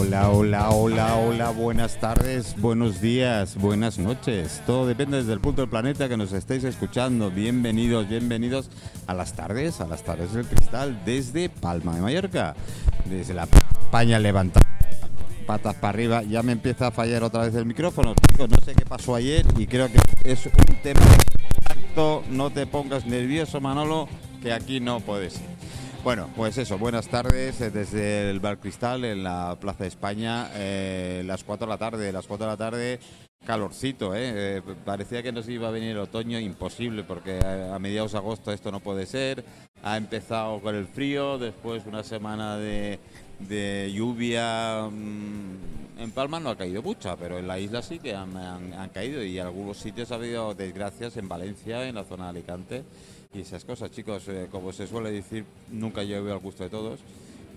hola, hola, hola, hola, buenas tardes, buenos días, buenas noches. Todo depende desde el punto del planeta que nos estéis escuchando. Bienvenidos, bienvenidos a las tardes, a las tardes del cristal desde Palma de Mallorca. Desde la España levantada, patas para arriba. Ya me empieza a fallar otra vez el micrófono. chicos, No sé qué pasó ayer y creo que es un tema exacto. No te pongas nervioso, Manolo, que aquí no puedes ir. Bueno, pues eso, buenas tardes eh, desde el Bar Cristal en la Plaza de España, eh, las 4 de la tarde, las 4 de la tarde, calorcito, ¿eh? Eh, parecía que nos iba a venir el otoño, imposible, porque a, mediados de agosto esto no puede ser, ha empezado con el frío, después una semana de, lluvia, mm, en Palma no ha caído mucha, pero en la isla sí que han caído y en algunos sitios ha habido desgracias en Valencia, en la zona de Alicante y esas cosas, chicos, eh, como se suele decir, nunca llueve al gusto de todos.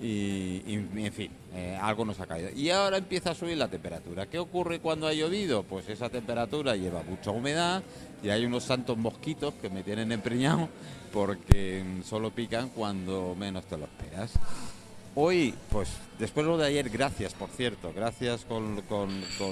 Y, en fin, eh, algo nos ha caído. Y ahora empieza a subir la temperatura. ¿Qué ocurre cuando ha llovido? Pues esa temperatura lleva mucha humedad y hay unos santos mosquitos que me tienen empreñado porque solo pican cuando menos te lo esperas. Hoy, pues después de lo de ayer, gracias, por cierto, gracias con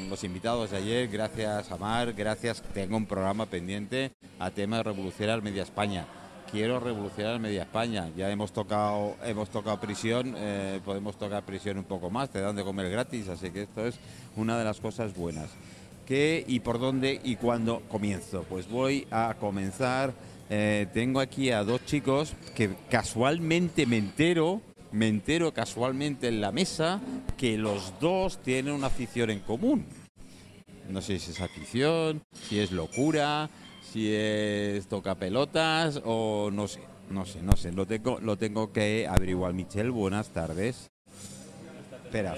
los invitados de ayer, gracias a Mar, gracias, tengo un programa pendiente a tema de revolucionar Media España. Quiero revolucionar Media España. Ya hemos tocado, hemos tocado prisión, eh, podemos tocar prisión un poco más, te dan de comer gratis, así que esto es una de las cosas buenas. ¿Qué y por dónde y cuándo comienzo? Pues voy a comenzar. eh, tengo aquí a dos chicos que casualmente me entero, me entero casualmente en la mesa que los dos tienen una afición en común. No sé si es afición, si es locura, si es toca pelotas o no sé, no sé, no sé. Lo tengo, lo tengo que averiguar. Michelle, buenas tardes. Espera,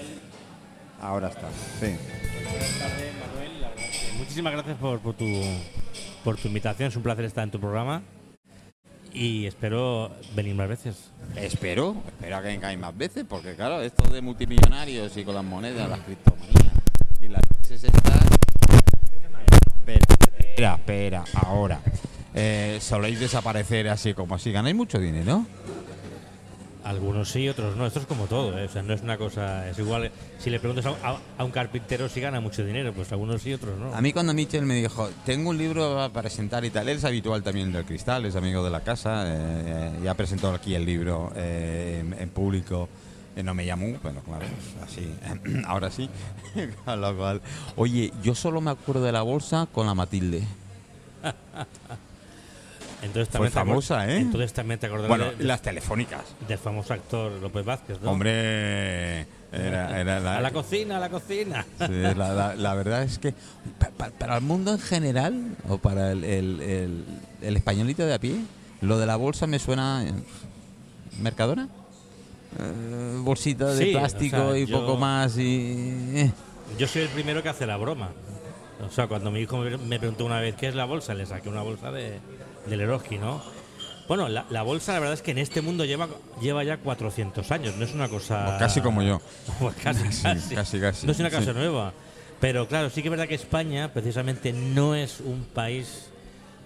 ahora está. Sí. Muchísimas gracias por, por tu, por tu invitación. Es un placer estar en tu programa. Y espero venir más veces. Espero, espero que vengáis más veces, porque claro, esto de multimillonarios y con las monedas, las criptomonedas y las veces estas. Espera, espera, ahora. Eh, soléis desaparecer así como así. Ganáis mucho dinero. Algunos sí, otros no. Esto es como todo. ¿eh? O sea, no es una cosa. Es igual. Si le preguntas a, a- a un carpintero si gana mucho dinero, pues algunos sí, otros no. A mí cuando Michel me dijo, tengo un libro a presentar y tal, él es habitual también del Cristal, es amigo de la casa, eh, ya presentó aquí el libro eh, en, en público, eh, no me llamó, pero claro, así, ahora sí. Con lo cual, oye, yo solo me acuerdo de la bolsa con la Matilde. Entonces Fue también acor- famosa, ¿eh? Entonces también te acordarás Bueno, de- de- las telefónicas. del famoso actor López Vázquez, ¿no? Hombre, era, era la, A la cocina, a la cocina. Sí, la, la- la verdad es que pa- pa- para el mundo en general o para el, el- el- el españolito de a pie, lo de la bolsa me suena eh, Mercadona. Eh, bolsita de Sí, plástico o sea, y yo- poco más y eh. Yo soy el primero que hace la broma. O sea, cuando mi hijo me preguntó una vez qué es la bolsa, le saqué una bolsa de, del Eroski, ¿no? Bueno, la, la bolsa la verdad es que en este mundo lleva, lleva ya 400 años, no es una cosa... Pues casi como yo. Pues casi, Sí, casi. casi, casi, No es una cosa sí. nueva. Pero claro, sí que es verdad que España precisamente no es un país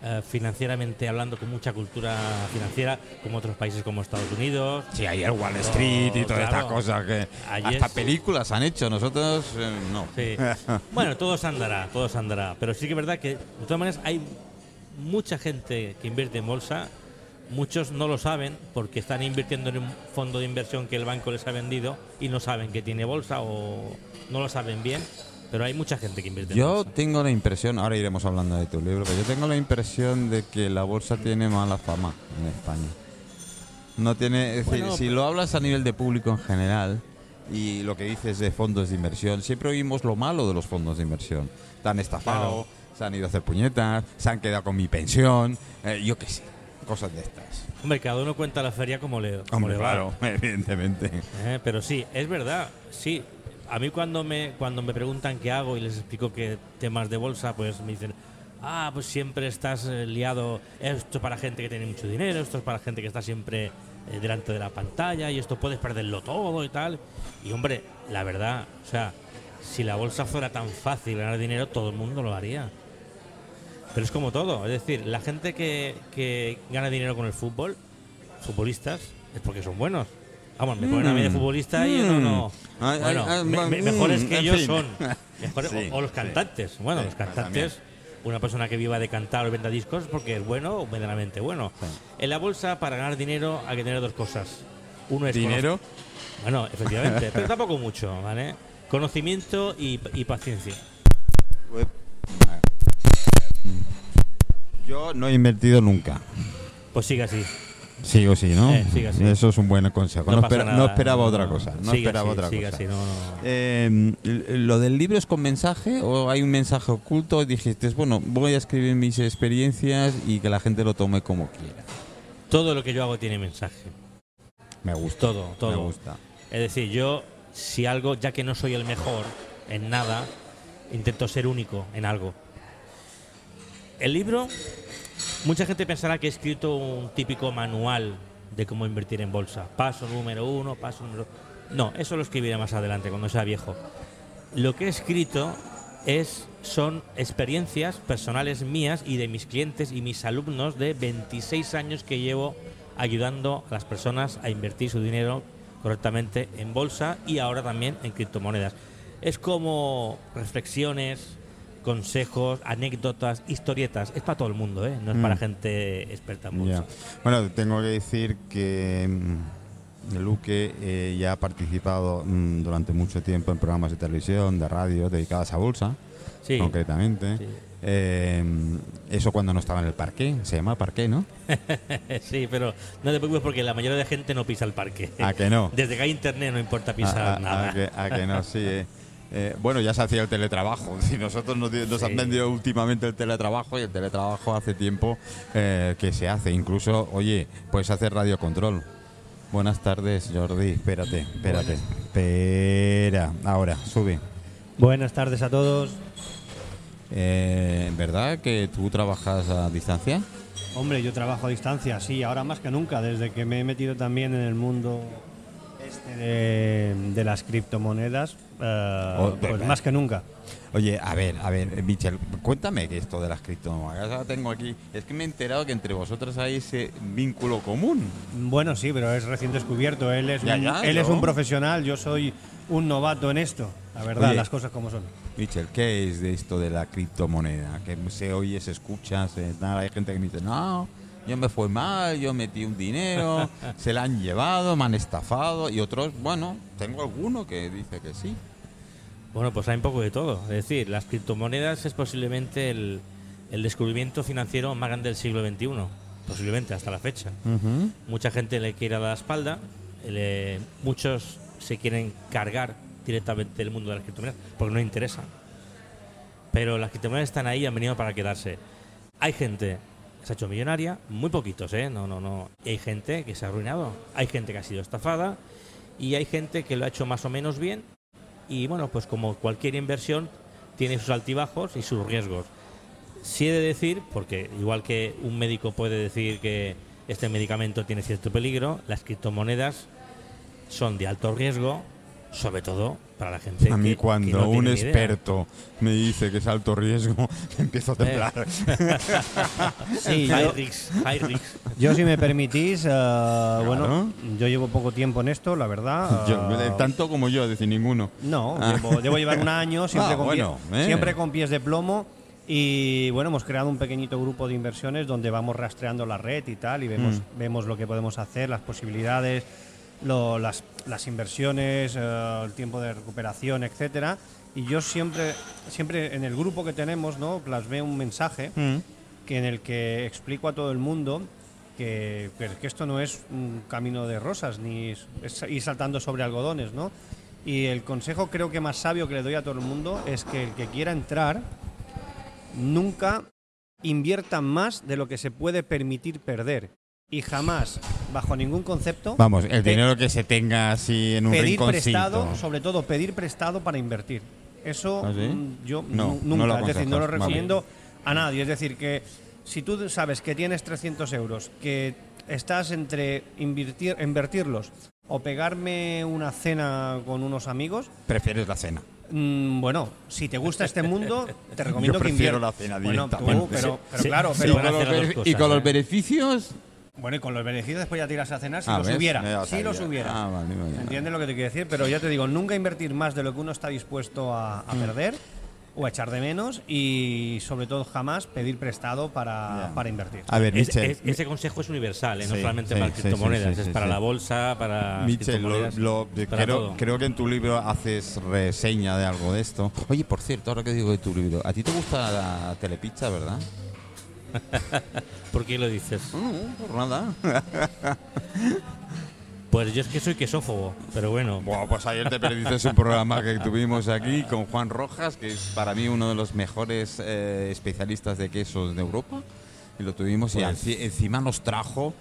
eh, financieramente hablando con mucha cultura financiera como otros países como Estados Unidos. Sí, hay el Wall Street y todas claro. estas cosas que hasta películas han hecho, nosotros eh, no. Sí. bueno, todo se andará, todo se andará. Pero sí que es verdad que, de todas maneras, hay mucha gente que invierte en bolsa. Muchos no lo saben porque están invirtiendo en un fondo de inversión que el banco les ha vendido y no saben que tiene bolsa o no lo saben bien. Pero hay mucha gente que invierte en Yo bolsa. tengo la impresión, ahora iremos hablando de tu libro, pero yo tengo la impresión de que la bolsa tiene mala fama en España. No tiene, es decir, si lo hablas a nivel de público en general y lo que dices de fondos de inversión, siempre oímos lo malo de los fondos de inversión. Te han estafado, Claro. Se han ido a hacer puñetas, se han quedado con mi pensión, eh, yo qué sé, cosas de estas. Hombre, cada uno cuenta la feria como le, como Hombre, le va. claro, evidentemente. Eh, pero sí, es verdad, sí. A mí cuando me, cuando me preguntan qué hago y les explico que temas de bolsa, pues me dicen, ah, pues siempre estás eh, liado, esto es para gente que tiene mucho dinero, esto es para gente que está siempre eh, delante de la pantalla y esto puedes perderlo todo y tal. Y hombre, la verdad, o sea, si la bolsa fuera tan fácil ganar dinero, todo el mundo lo haría. Pero es como todo, es decir, la gente que, que gana dinero con el fútbol, futbolistas, es porque son buenos. Vamos, me ponen a mí de futbolista y yo no, no. Mm. Ay, Bueno, ay, ay, me- mm, me- mejores que fin. son. mejores- Sí, o, o los sí. cantantes. Bueno, Sí, los pues cantantes. Una persona que viva de cantar o venda discos es porque es bueno o medianamente bueno. En la bolsa, para ganar dinero, hay que tener dos cosas. Uno es ¿Dinero? cono- Bueno, efectivamente, pero tampoco mucho, ¿vale? Conocimiento y, y paciencia. Yo no he invertido nunca. Pues sigue así. Sigo sí, ¿no? Eh, sigue así. Eso es un buen consejo. No, espera- esperaba otra cosa. No sigue esperaba así, otra sigue cosa. así. Eh, ¿Lo del libro es con mensaje o hay un mensaje oculto? Dijiste, bueno, voy a escribir mis experiencias y que la gente lo tome como quiera. Todo lo que yo hago tiene mensaje. Me gusta. Todo, todo. Me gusta. Es decir, yo, si algo, ya que no soy el mejor en nada, intento ser único en algo. El libro, mucha gente pensará que he escrito un típico manual de cómo invertir en bolsa. Paso número uno, paso número. No, eso lo escribiré más adelante, cuando sea viejo. Lo que he escrito es, son experiencias personales mías y de mis clientes y mis alumnos de 26 años que llevo ayudando a las personas a invertir su dinero correctamente en bolsa y ahora también en criptomonedas. Es como reflexiones, consejos, anécdotas, historietas. Es para todo el mundo, ¿eh? no es para Mm. gente experta bolsa. Bueno, tengo que decir que mm, Luque eh, ya ha participado mm, durante mucho tiempo en programas de televisión, de radio, dedicadas a bolsa, Sí, concretamente. sí. Eh, eso cuando no estaba en el parque, se llama parque, ¿no? sí, pero no te preocupes porque la mayoría de gente no pisa el parque. ¿A que no? Desde que hay internet no importa pisar a, a- nada. a que, a que no, sí. eh. Eh, bueno, ya se hacía el teletrabajo. Si nosotros nos, di- nos Sí. han vendido últimamente el teletrabajo y el teletrabajo hace tiempo eh, que se hace. Incluso, oye, puedes hacer radiocontrol. Buenas tardes, Jordi. Espérate, espérate. Espera. Ahora, sube. Buenas tardes a todos. Eh, ¿Verdad que tú trabajas a distancia? Hombre, yo trabajo a distancia, sí, ahora más que nunca, desde que me he metido también en el mundo de, de las criptomonedas, eh, Oh, pues más que nunca. Oye, a ver, a ver, eh, Michel, cuéntame que esto de las criptomonedas. Ahora tengo aquí. Es que me he enterado que entre vosotros hay ese vínculo común. Bueno, sí, pero es recién descubierto. Él es, Ya, un, ya, él es un profesional, yo soy un novato en esto. La verdad, Oye. las cosas como son. Michel, ¿qué es de esto de la criptomoneda? Que se oye, se escucha, se, nada, hay gente que me dice, no, yo me fue mal, yo metí un dinero, se la han llevado, me han estafado, y otros, bueno, tengo alguno que dice que sí. Bueno, pues hay un poco de todo. Es decir, las criptomonedas es posiblemente el, el descubrimiento financiero más grande del siglo XXI. Posiblemente hasta la fecha. Mucha gente le quiere dar la espalda. le- muchos se quieren cargar directamente el mundo de las criptomonedas porque no interesa. Pero las criptomonedas están ahí y han venido para quedarse. Hay gente se ha hecho millonaria, muy poquitos, ¿eh? No, no, no. Y hay gente que se ha arruinado. Hay gente que ha sido estafada y hay gente que lo ha hecho más o menos bien. Y bueno, pues como cualquier inversión, tiene sus altibajos y sus riesgos. Sí he de decir, porque igual que un médico puede decir que este medicamento tiene cierto peligro, las criptomonedas son de alto riesgo, sobre todo para la gente A mí que- que cuando no un tiene ni idea. experto me dice que es alto riesgo, empiezo a temblar. Sí, High yo, risk, high risk. yo, si me permitís, eh, bueno, yo llevo poco tiempo en esto, la verdad. Yo, eh, eh, tanto como yo, es decir, ninguno. No, Ah. llevo, llevo llevar un año siempre, Ah, con bueno, pie- eh. siempre con pies de plomo y bueno, hemos creado un pequeñito grupo de inversiones donde vamos rastreando la red y tal y vemos, Mm. vemos lo que podemos hacer, las posibilidades, lo- las, las inversiones, eh, el tiempo de recuperación, etcétera. Y yo siempre, siempre en el grupo que tenemos, ¿no? plasmé un mensaje Mm. que en el que explico a todo el mundo que, que- esto no es un camino de rosas ni es, es ir saltando sobre algodones, ¿no? Y el consejo creo que más sabio que le doy a todo el mundo es que el que quiera entrar nunca invierta más de lo que se puede permitir perder y jamás, bajo ningún concepto, Vamos, el dinero que se tenga así en un pedir rinconcito. prestado, sobre todo pedir prestado para invertir. Eso ¿Ah, sí? mm, yo No, nu- no nunca, lo es decir, no lo vale. recomiendo a nadie. Es decir, que si tú sabes que tienes 300 euros, que estás entre invertir, invertirlos o pegarme una cena con unos amigos, Prefieres la cena. mm, bueno, si te gusta este mundo, te recomiendo Yo que prefiero inviertas. la cena Bueno, tú, directamente. pero, pero Sí, claro, sí, pero con y con los ¿eh? beneficios, Bueno, y con los beneficios después ya tiras a cenar si Ah, los ¿ves? hubiera. Si los hubiera. Ah, vale, vale. ¿Entiendes lo que te quiero decir? Pero ya te digo, nunca invertir más de lo que uno está dispuesto a, Mm. a perder o a echar de menos y sobre todo jamás pedir prestado para, para invertir. A ver, Es- Michel, es- ese consejo es universal, ¿eh? no Sí, solamente sí, para sí, criptomonedas, sí, sí, es sí, para sí. la bolsa, para Michel, lo- criptomonedas, lo- para creo, todo. creo que en tu libro haces reseña de algo de esto. Oye, por cierto, ahora que digo de tu libro, ¿a ti te gusta la telepizza, verdad? ¿Por qué lo dices? No, por nada. Pues yo es que soy quesófobo, pero bueno. Buah, pues ayer te perdiste un programa que tuvimos aquí con Juan Rojas, que es para mí uno de los mejores eh, especialistas de quesos de Europa. Y lo tuvimos y Pues- enci- encima nos trajo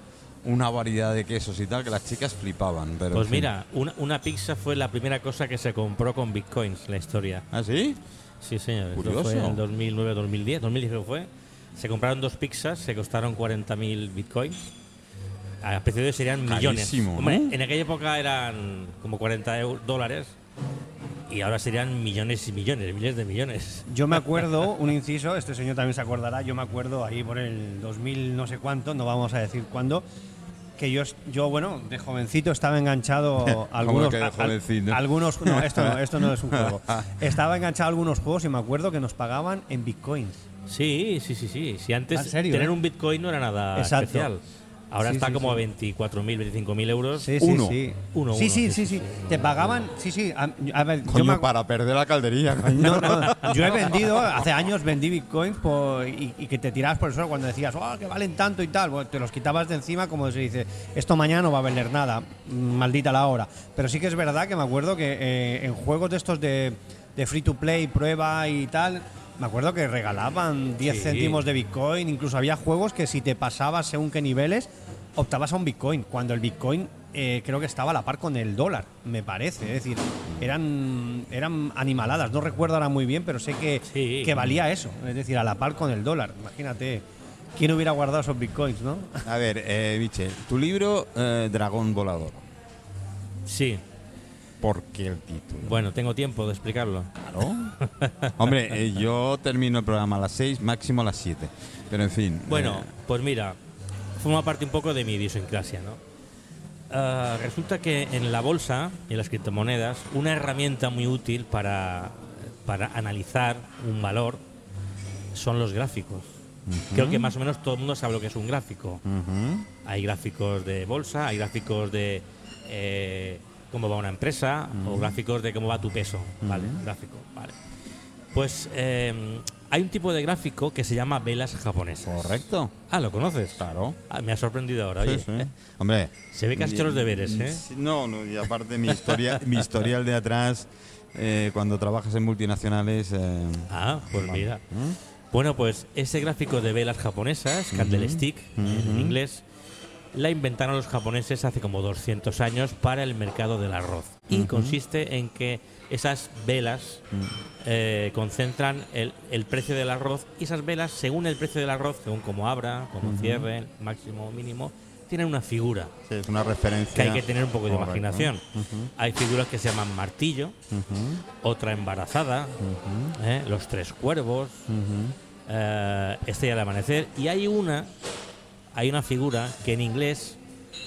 una variedad de quesos y tal que las chicas flipaban. Pero, Pues en fin. mira, una, una pizza fue la primera cosa que se compró con bitcoins, la historia. ¿Ah, sí? Sí, señor. Esto Curioso. fue en 2009, 2010. 2010 creo que fue. Se compraron dos pizzas, se costaron 40.000 bitcoins. A precio de hoy serían millones. Carísimo, Hombre, ¿no? en aquella época eran como 40 eu- dólares y ahora serían millones y millones, miles de millones. Yo me acuerdo, un inciso, este señor también se acordará, yo me acuerdo ahí por el 2000 no sé cuánto, no vamos a decir cuándo, que yo, yo bueno, de jovencito estaba enganchado a algunos... que de a- a- jovencito? algunos no, esto no, esto no es un juego. Estaba enganchado a algunos juegos y me acuerdo que nos pagaban en bitcoins. Sí, sí, sí, sí. Si antes ¿En serio, tener eh? un bitcoin no era nada Exacto. especial. Ahora Sí, está sí, como sí. a 24.000, 25.000 euros. Sí, Uno. sí. Uno, sí, uno, sí, sí, sí, sí, sí. sí. Te pagaban, sí, sí. A, a ver, yo me, para perder la caldería, coño. No, no, yo he vendido, hace años vendí bitcoins por- y, y que te tirabas por el suelo cuando decías, oh, que valen tanto y tal. Bueno, te los quitabas de encima como se dice, esto mañana no va a valer nada, mm, maldita la hora. Pero sí que es verdad que me acuerdo que eh, en juegos de estos de, de free to play, prueba y tal, me acuerdo que regalaban 10 Sí. céntimos de bitcoin, incluso había juegos que si te pasabas según qué niveles, optabas a un bitcoin, cuando el bitcoin eh, creo que estaba a la par con el dólar, me parece. Es decir, eran, eran animaladas, no recuerdo ahora muy bien, pero sé que, Sí. que valía eso, es decir, a la par con el dólar. Imagínate, ¿quién hubiera guardado esos bitcoins, no? A ver, eh, Michel, tu libro eh, Dragón Volador. Sí. ¿Por qué el título? Bueno, tengo tiempo de explicarlo. Claro. Hombre, eh, yo termino el programa a las 6, máximo a las 7. Pero en fin. Bueno, eh, pues mira, forma parte un poco de mi idiosincrasia, ¿no? Ah, resulta que en la bolsa y en las criptomonedas, una herramienta muy útil para, para analizar un valor son los gráficos. Creo que más o menos todo el mundo sabe lo que es un gráfico. Hay gráficos de bolsa, hay gráficos de eh, cómo va una empresa o gráficos de cómo va tu peso, ¿vale? Gráfico, vale. Pues eh, hay un tipo de gráfico que se llama velas japonesas. Correcto. Ah, ¿lo conoces? Claro. Ah, me ha sorprendido ahora, Sí, oye. sí. Hombre. Se ve que has hecho los deberes, ¿eh? Sí, No, no, y aparte mi historia, mi historial de atrás, eh, cuando trabajas en multinacionales. eh, Ah, pues mira. ¿eh? Bueno, pues ese gráfico de velas japonesas, candlestick en Ujú. inglés, la inventaron los japoneses hace como 200 años para el mercado del arroz. Y consiste en que esas velas eh, concentran el, el precio del arroz y esas velas, según el precio del arroz, según cómo abra, cómo cierre, máximo o mínimo, tienen una figura Sí, es una referencia. que hay que tener un poco de imaginación. Hay figuras que se llaman martillo, otra embarazada, ¿eh? los tres cuervos, eh, Estrella del Amanecer. Y hay una, hay una figura que en inglés,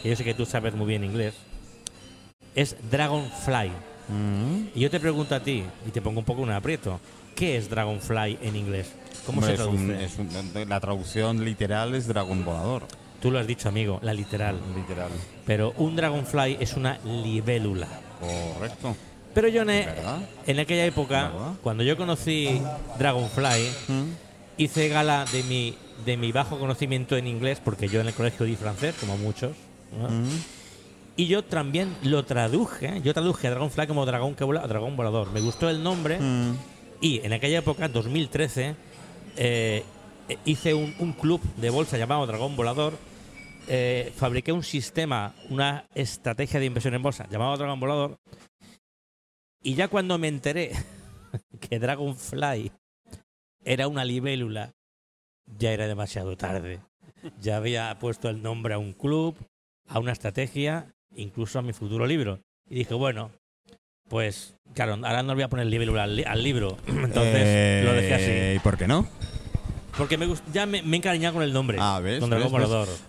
que yo sé que tú sabes muy bien inglés, es Dragonfly. Ujú. Y yo te pregunto a ti, y te pongo un poco un aprieto, ¿qué es Dragonfly en inglés? ¿Cómo Hombre, se es un- traduce? es un- la traducción literal es dragón volador. Tú lo has dicho, amigo, la literal. Literal. Pero un Dragonfly es una libélula. Correcto. Pero yo en, aquella época, cuando yo conocí Dragonfly, hice gala de mi, de mi bajo conocimiento en inglés, porque yo en el colegio di francés, como muchos. ¿no? Y yo también lo traduje, yo traduje a Dragonfly como dragón que dragón volador. Me gustó el nombre Mm. y en aquella época, 2013, eh, eh, hice un, un club de bolsa llamado Dragón Volador. eh, fabriqué un sistema, una estrategia de inversión en bolsa llamado Dragón Volador. Y ya cuando me enteré que Dragonfly era una libélula, ya era demasiado tarde. Ya había puesto el nombre a un club, a una estrategia, incluso a mi futuro libro. Y dije, bueno, pues claro, ahora no voy a poner libélula al, li- al libro. Entonces Eh, lo dejé así. ¿Y por qué no? Porque me ya me, me he encariñado con el nombre. Ah, ¿ves? Con.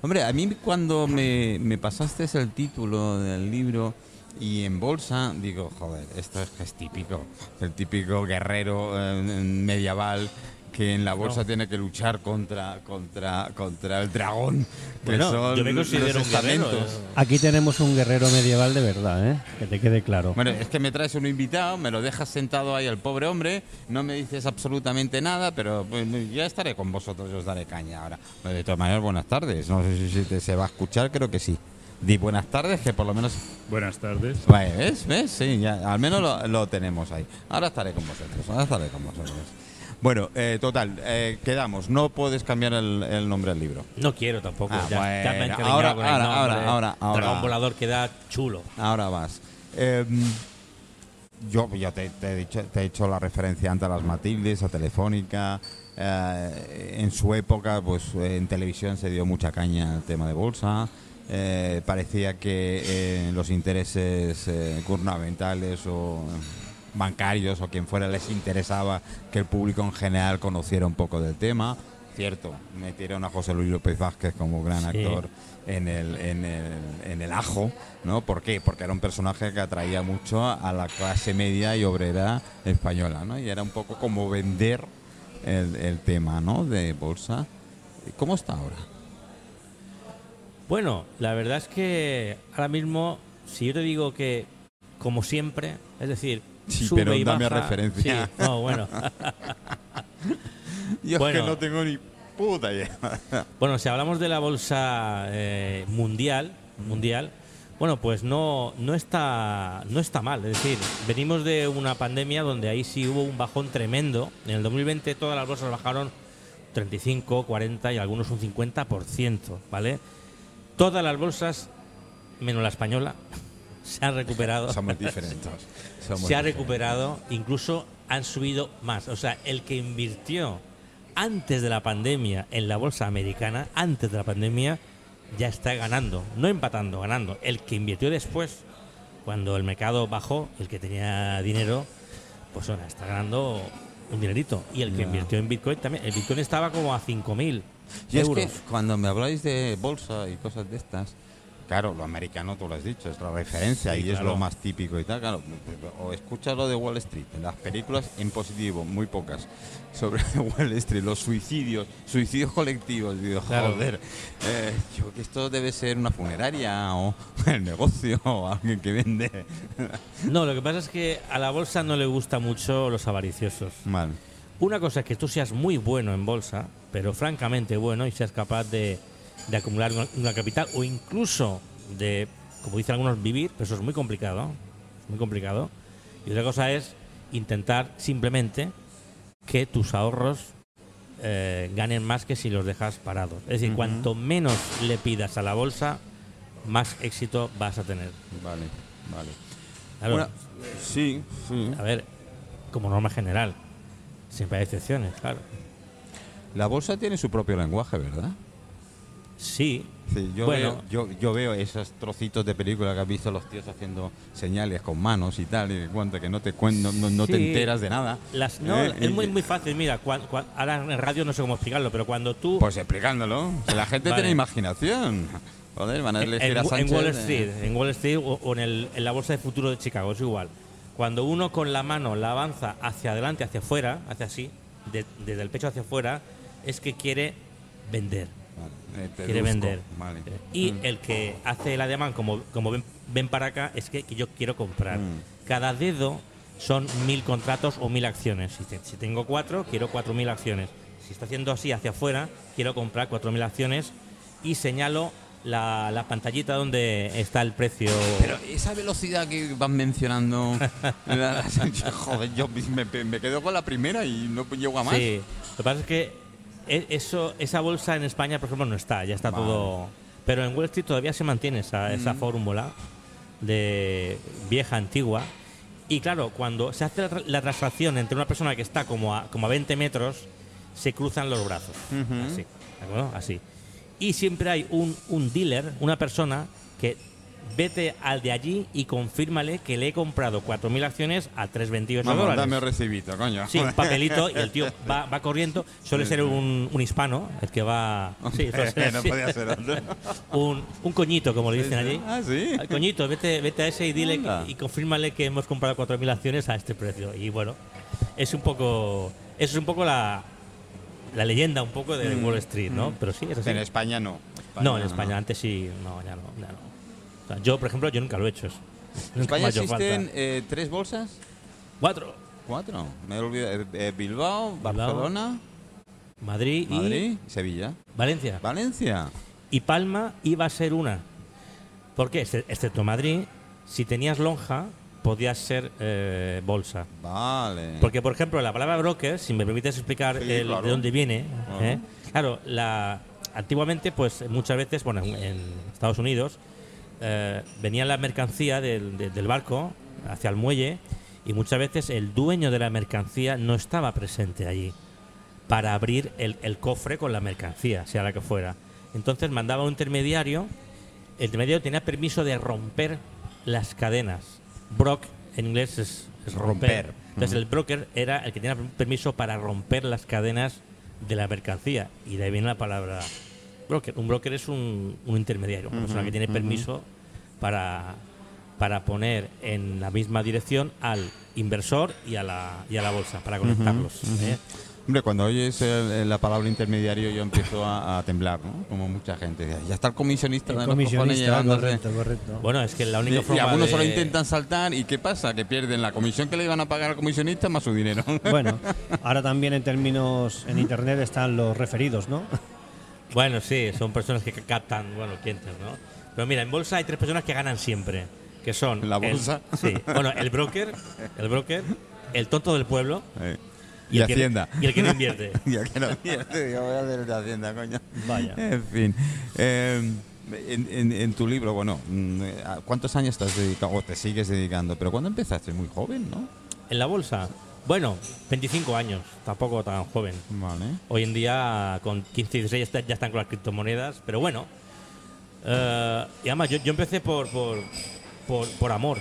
Hombre, a mí cuando me, me pasaste el título del libro y en bolsa, digo, joder, esto es, es típico. El típico guerrero eh, medieval que en la bolsa No. tiene que luchar contra, contra, contra el dragón. Que Bueno, son yo me considero los un guerrero. Aquí tenemos un guerrero medieval de verdad, ¿eh? Que te quede claro. Bueno, es que me traes un invitado, me lo dejas sentado ahí el pobre hombre, no me dices absolutamente nada, pero pues, ya estaré con vosotros, yo os daré caña ahora. Bueno, De todas maneras, buenas tardes. No sé si- si te- se va a escuchar, creo que sí. Di buenas tardes, que por lo menos... Buenas tardes. Vale, ¿Ves? ¿Ves? Sí, ya, al menos lo, lo tenemos ahí. Ahora estaré con vosotros, ahora estaré con vosotros. Bueno, eh, total, eh, quedamos. No puedes cambiar el, el nombre del libro. No quiero tampoco. Ah, ya, ya me he bueno. encariñado Ahora- el ahora- nombre. ahora- ahora- ahora. Dragón Volador queda chulo. Ahora vas. Eh, yo ya te, te he dicho, te he hecho la referencia antes a las Matildes, a Telefónica. eh, en su época, pues en televisión se dio mucha caña al tema de bolsa. Eh, parecía que eh, los intereses gubernamentales o bancarios o quien fuera les interesaba que el público en general conociera un poco del tema. Cierto, metieron a José Luis López Vázquez como gran Sí. actor en el, en, el, en el ajo, ¿no? ¿Por qué? Porque era un personaje que atraía mucho a la clase media y obrera española, ¿no? Y era un poco como vender el, el tema, ¿no? De bolsa. ¿Cómo está ahora? Bueno, la verdad es que ahora mismo, si yo te digo que, como siempre, es decir, Sí, sube pero y dame baja, referencia. sí, no, bueno. Yo Bueno. es que no tengo ni puta idea. Bueno, si hablamos de la bolsa eh, mundial, mundial, bueno, pues no, no está no está mal. Es decir, venimos de una pandemia donde ahí sí hubo un bajón tremendo. En el 2020 todas las bolsas bajaron 35, 40 y algunos un 50%, ¿vale? Todas las bolsas, menos la española, se han recuperado. Somos diferentes. Somos se ha diferentes. recuperado, incluso han subido más. O sea, el que invirtió antes de la pandemia en la bolsa americana, antes de la pandemia, ya está ganando, no empatando, ganando. El que invirtió después, cuando el mercado bajó, el que tenía dinero, pues ahora está ganando un dinerito. Y el que invirtió en Bitcoin también, el Bitcoin estaba como a 5.000 Y es euros. que cuando me habláis de bolsa y cosas de estas, claro, lo americano tú lo has dicho, es la referencia Sí, y es lo más típico y tal, claro. O escuchas lo de Wall Street, las películas en positivo, muy pocas, sobre Wall Street, los suicidios, suicidios colectivos, digo, Claro. joder, eh, yo que esto debe ser una funeraria o el negocio o alguien que vende. No, lo que pasa es que a la bolsa no le gustan mucho los avariciosos. Mal. Una cosa es que tú seas muy bueno en bolsa, pero francamente bueno y seas capaz de, de acumular una, una capital o incluso de, como dicen algunos, vivir, pero eso es muy complicado, es muy complicado. Y otra cosa es intentar simplemente que tus ahorros eh, ganen más que si los dejas parados. Es decir, cuanto menos le pidas a la bolsa, más éxito vas a tener. Vale, vale. Claro, Bueno, sí, sí. a ver, como norma general, siempre hay excepciones, claro. La bolsa tiene su propio lenguaje, ¿verdad? Sí, Sí, yo, Bueno. veo, yo, yo veo esos trocitos de película que has visto los tíos haciendo señales con manos y tal, y de cuenta que no te, cuen- no, no- no te enteras de nada. Las, no, Eh, es muy, muy fácil. Mira, cuan- cuan- ahora en radio no sé cómo explicarlo, pero cuando tú. Pues explicándolo. La gente Vale. tiene imaginación. Joder, van a en, elegir a en Sánchez. Wall eh, Street, en Wall Street o, o en, el- en la bolsa de futuro de Chicago, es igual. Cuando uno con la mano la avanza hacia adelante, hacia afuera, hacia así, de- desde el pecho hacia afuera, es que quiere vender. Vale, eh, quiere vender. Vale. Y Mm. el que hace el ademán, como, como ven, ven para acá, es que, yo quiero comprar. Mm. Cada dedo son mil contratos o mil acciones. Si, te- si tengo cuatro, quiero cuatro mil acciones. Si está haciendo así hacia afuera, quiero comprar cuatro mil acciones y señalo la, la pantallita donde está el precio. Pero esa velocidad que van mencionando. joder, yo me, me quedo con la primera y no llego a más. Sí. Lo que pasa es que eso, esa bolsa en España, por ejemplo, no está. Ya está Vale. todo. Pero en Wall Street todavía se mantiene esa, esa fórmula de vieja, antigua. Y claro, cuando se hace la, tra- la transacción entre una persona que está como a, como a 20 metros, se cruzan los brazos. Así. ¿De acuerdo? Así. Y siempre hay un, un dealer, una persona que vete al de allí y confírmale que le he comprado 4.000 acciones a 3,28 Vamos, dólares. dame recibito, coño. Sí, un papelito y el tío va, va corriendo. Suele ser un, un hispano el que va. Sí, ser no así. podía ser otro. un, un coñito, como le dicen allí. Ah, sí. Al coñito, vete, vete a ese y dile Anda. que- y confírmale que hemos comprado 4.000 acciones a este precio. Y bueno, es un poco. Eso es un poco la, la leyenda un poco de Wall Street, ¿no? Pero sí, es así. En España no. no, en España antes sí, no, ya no, ya no. Sea, yo, por ejemplo, yo nunca lo he hecho. eso. ¿En España existen eh, tres bolsas? Cuatro. Cuatro. Me he olvidado. Eh, eh, Bilbao, Barcelona, Madrid, Madrid y Sevilla. Valencia. Valencia. Y Palma iba a ser una. ¿Por qué? Exce- Excepto Madrid, si tenías lonja, podías ser eh, bolsa. Vale. Porque, por ejemplo, la palabra broker, si me permites explicar Sí, el- claro. de dónde viene, claro, la, antiguamente, pues muchas veces, bueno, en, en Estados Unidos, eh, venía la mercancía del, de- del barco hacia el muelle y muchas veces el dueño de la mercancía no estaba presente allí para abrir el, el cofre con la mercancía, sea la que fuera. Entonces mandaba un intermediario, el intermediario tenía permiso de romper las cadenas. Brock en inglés es, es romper. Romper. Entonces el broker era el que tenía permiso para romper las cadenas de la mercancía. Y de ahí viene la palabra broker. Un broker es un, un intermediario, una persona que tiene permiso para, para poner en la misma dirección al inversor y a la, y a la bolsa, para conectarlos. ¿eh? Hombre, cuando oyes el- la palabra intermediario yo empiezo a, a temblar, ¿no? Como mucha gente. Ya está el comisionista El de los cojones comisionista, llevándose". correcto, correcto. Bueno, es que la Y, única y forma algunos de- solo intentan saltar y ¿qué pasa? Que pierden la comisión que le iban a pagar al comisionista más su dinero. Bueno, ahora también en términos en internet están los referidos, ¿no? Bueno, sí, son personas que ca- captan, bueno, clientes, ¿no? Pero mira, en bolsa hay tres personas que ganan siempre, que son... ¿La el- bolsa? sí, bueno, el broker, el broker, el tonto del pueblo y, y el que- Hacienda. y el que no invierte. Y el que no pierde, yo voy a hacer de Hacienda, coño. Vaya. En fin. Eh, en, en- en tu libro, bueno, mm, ¿a ¿cuántos años estás dedicado o te sigues dedicando? Pero cuando empezaste, muy joven, ¿no? En la bolsa, bueno, 25 años, tampoco tan joven. Vale. Hoy en día, con 15 y 16 ya, está- ya están con las criptomonedas, pero bueno. Eh, y además, yo, yo empecé por, por, por, por amor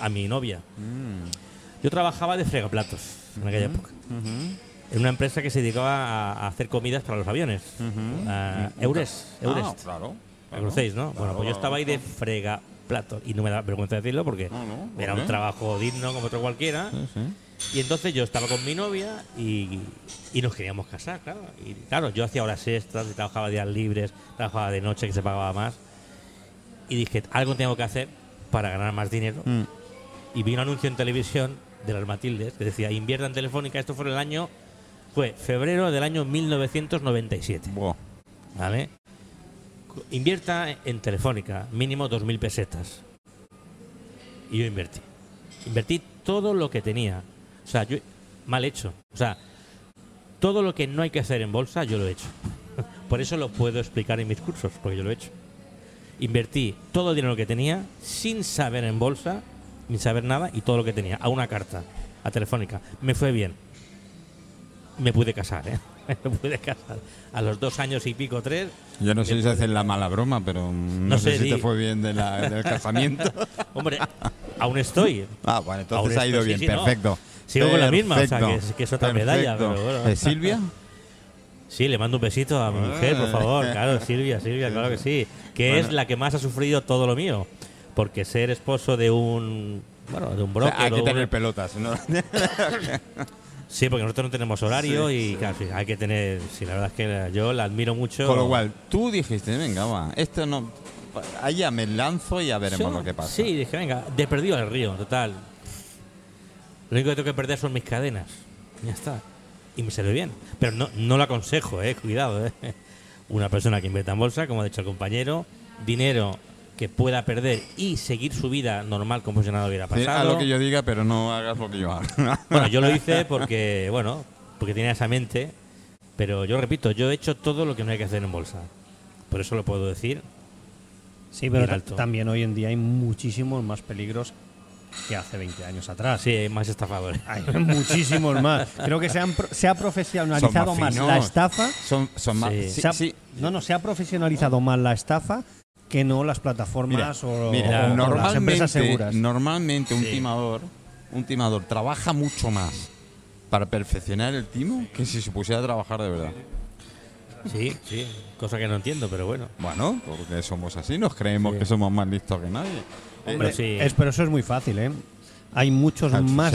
a mi novia. Mm. Yo trabajaba de fregaplatos en aquella época. En una empresa que se dedicaba a, hacer comidas para los aviones. Eures. Eures. Ah, claro. ¿La conocéis, no? Claro, bueno, pues yo estaba ahí de fregaplatos. Y no me da vergüenza decirlo porque No, no, ¿por era un trabajo digno como otro cualquiera. Sí, sí. Y entonces yo estaba con mi novia y, y nos queríamos casar, claro. Y claro, yo hacía horas extras y trabajaba días libres, trabajaba de noche que se pagaba más. Y dije, algo tengo que hacer para ganar más dinero. Mm. Y vi un anuncio en televisión de las Matildes que decía, invierta en Telefónica. Esto fue el año, fue febrero del año 1997. Buah. ¿Vale? Invierta en Telefónica, mínimo 2.000 pesetas. Y yo invertí. Invertí todo lo que tenía. O sea, yo mal hecho. O sea, todo lo que no hay que hacer en bolsa, yo lo he hecho. Por eso lo puedo explicar en mis cursos, porque yo lo he hecho. Invertí todo el dinero que tenía sin saber en bolsa, sin saber nada, y todo lo que tenía, a una carta, a Telefónica. Me fue bien. Me pude casar, ¿eh? Me pude casar. A los dos años y pico, tres, Yo no sé si hacer la mala broma, pero mm, no, No sé si di- te fue bien de la- del casamiento. Hombre, aún estoy. ah, bueno, entonces Aún ha ido estoy, bien, sí, sí, no. perfecto. Sigo con la misma, o sea, Perfecto, que es- que es otra medalla, perfecto. pero bueno. Eh, ¿Silvia? Sí, le mando un besito a mi mujer, por favor. Claro, Silvia, Silvia, claro que sí. Que Bueno. es la que más ha sufrido todo lo mío. Porque ser esposo de un. Bueno, de un O broker. sea, hay o que un- tener pelotas, ¿no? Sí, porque nosotros no tenemos horario y claro, sí, hay que tener. Sí, la verdad es que yo la admiro mucho. Con lo cual, tú dijiste, venga, va, esto no... Allá me lanzo y ya veremos lo que pasa. Sí, dije, venga, de perdido al río, total. Lo único que tengo que perder son mis cadenas. Ya está. Y me salió bien. Pero no, no lo aconsejo, eh, cuidado. Eh. Una persona que invierta en bolsa, como ha dicho el compañero, dinero que pueda perder y seguir su vida normal como si nada hubiera Sí, haz pasado. lo que yo diga, pero no hagas lo que yo haga. Bueno, yo lo hice porque, bueno, porque tenía esa mente. Pero yo repito, yo he hecho todo lo que no hay que hacer en bolsa. Por eso lo puedo decir. Sí, pero alto. también hoy en día hay muchísimos más peligros que hace 20 años atrás. Sí, hay más estafadores. Hay muchísimos más. Creo que se, han se ha profesionalizado más más la estafa. Son, son más... Sí. ha- sí. No, no, se ha profesionalizado más la estafa que no las plataformas o, Mira, o las empresas seguras. normalmente un Sí. timador, un timador trabaja mucho más para perfeccionar el timo que si se pusiera a trabajar de verdad. Sí, sí, cosa que no entiendo, pero bueno. Bueno, porque somos así, nos creemos Sí. que somos más listos que nadie. Hombre, sí. Es, pero eso es muy fácil, ¿eh? Hay muchos Ah, más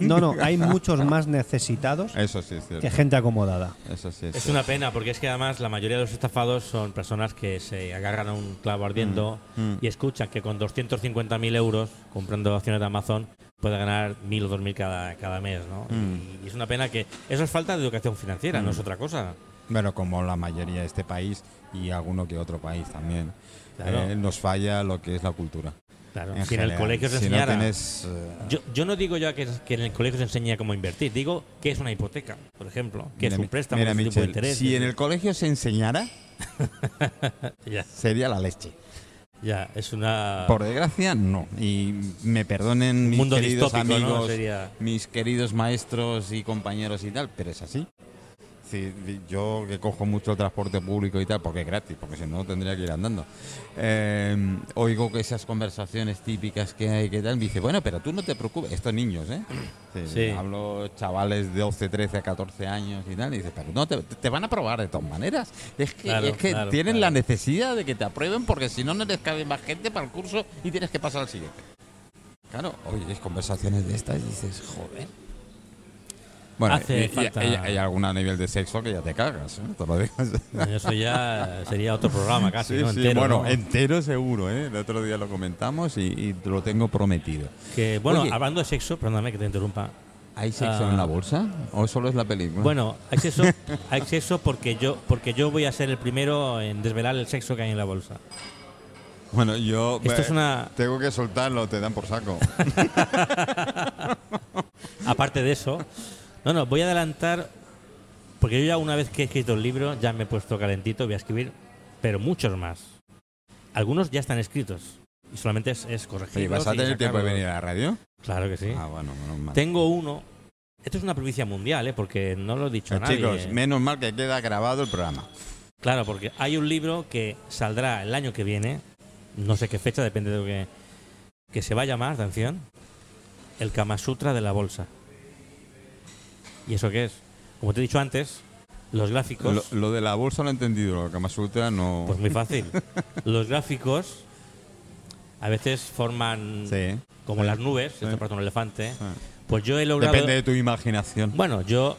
no, no, hay muchos más necesitados Eso sí es cierto. que gente acomodada. Eso sí es, una pena, porque es que además la mayoría de los estafados son personas que se agarran a un clavo ardiendo Mm, mm. y escuchan que con 250.000 euros comprando acciones de Amazon puede ganar 1.000 o 2.000 cada, cada mes, ¿no? Mm. Y es una pena que... Eso es falta de educación financiera, no es otra cosa. Bueno, como la mayoría de este país y alguno que otro país también. Claro. eh, nos falla lo que es la cultura. Claro, en si en el colegio se Si no enseñara... tienes, eh, Yo, yo no digo ya que, que en el colegio se enseña cómo invertir, digo que es una hipoteca, por ejemplo, que mira, es un préstamo mira, de tipo de Michel, interés. si en el colegio se enseñara, ya, sería la leche. ya, es una... Por desgracia, no. Y me perdonen mis mundo queridos amigos, Sería- mis queridos maestros y compañeros y tal, pero es así. Sí, yo que cojo mucho el transporte público y tal, porque es gratis, porque si no tendría que ir andando. Eh, oigo que esas conversaciones típicas que hay, que tal, me dice, bueno, pero tú no te preocupes, estos niños, ¿eh? Sí, Sí. Hablo chavales de 12, 13, 14 años y tal, y dice, pero no, te, te van a aprobar de todas maneras. Es que, Claro, es que claro, tienen claro. la necesidad de que te aprueben porque si no, no les cabe más gente para el curso y tienes que pasar al siguiente. Claro, oyes conversaciones de estas y dices, joder. Bueno, Hace y- falta- y- hay algún nivel de sexo que ya te cagas, ¿eh? Te lo digo. Eso ya sería otro programa casi, Sí, ¿no? sí, Entero, bueno, ¿no? entero seguro, ¿eh? El otro día lo comentamos y, y te lo tengo prometido. Que, bueno, Oye. hablando de sexo, perdóname que te interrumpa. ¿Hay sexo Ah. en la bolsa o solo es la película? Bueno, hay sexo, hay sexo porque yo, porque yo voy a ser el primero en desvelar el sexo que hay en la bolsa. bueno yo Esto eh, es una. tengo que soltarlo, te dan por saco. Aparte de eso, no, no, voy a adelantar porque yo ya una vez que he escrito el libro ya me he puesto calentito, voy a escribir, pero muchos más. Algunos ya están escritos y solamente es, es corregirlos. Oye, ¿vas a y tener tiempo de venir a la radio? Claro que sí. Ah, bueno, menos mal. Tengo uno. Esto es una provincia mundial, ¿eh? porque no lo he dicho a Eh, nadie. chicos, menos mal que queda grabado el programa. Claro, porque hay un libro que saldrá el año que viene, no sé qué fecha, depende de lo que, que se va a llamar, atención, el Kama Sutra de la bolsa. ¿Y eso qué es? Como te he dicho antes, los gráficos, Lo, lo de la bolsa lo he entendido, lo que Kama Sutra no. pues muy fácil. los gráficos a veces forman sí. como las nubes, Sí. esto parece un elefante. Pues yo he logrado... Depende de tu imaginación. Bueno, yo,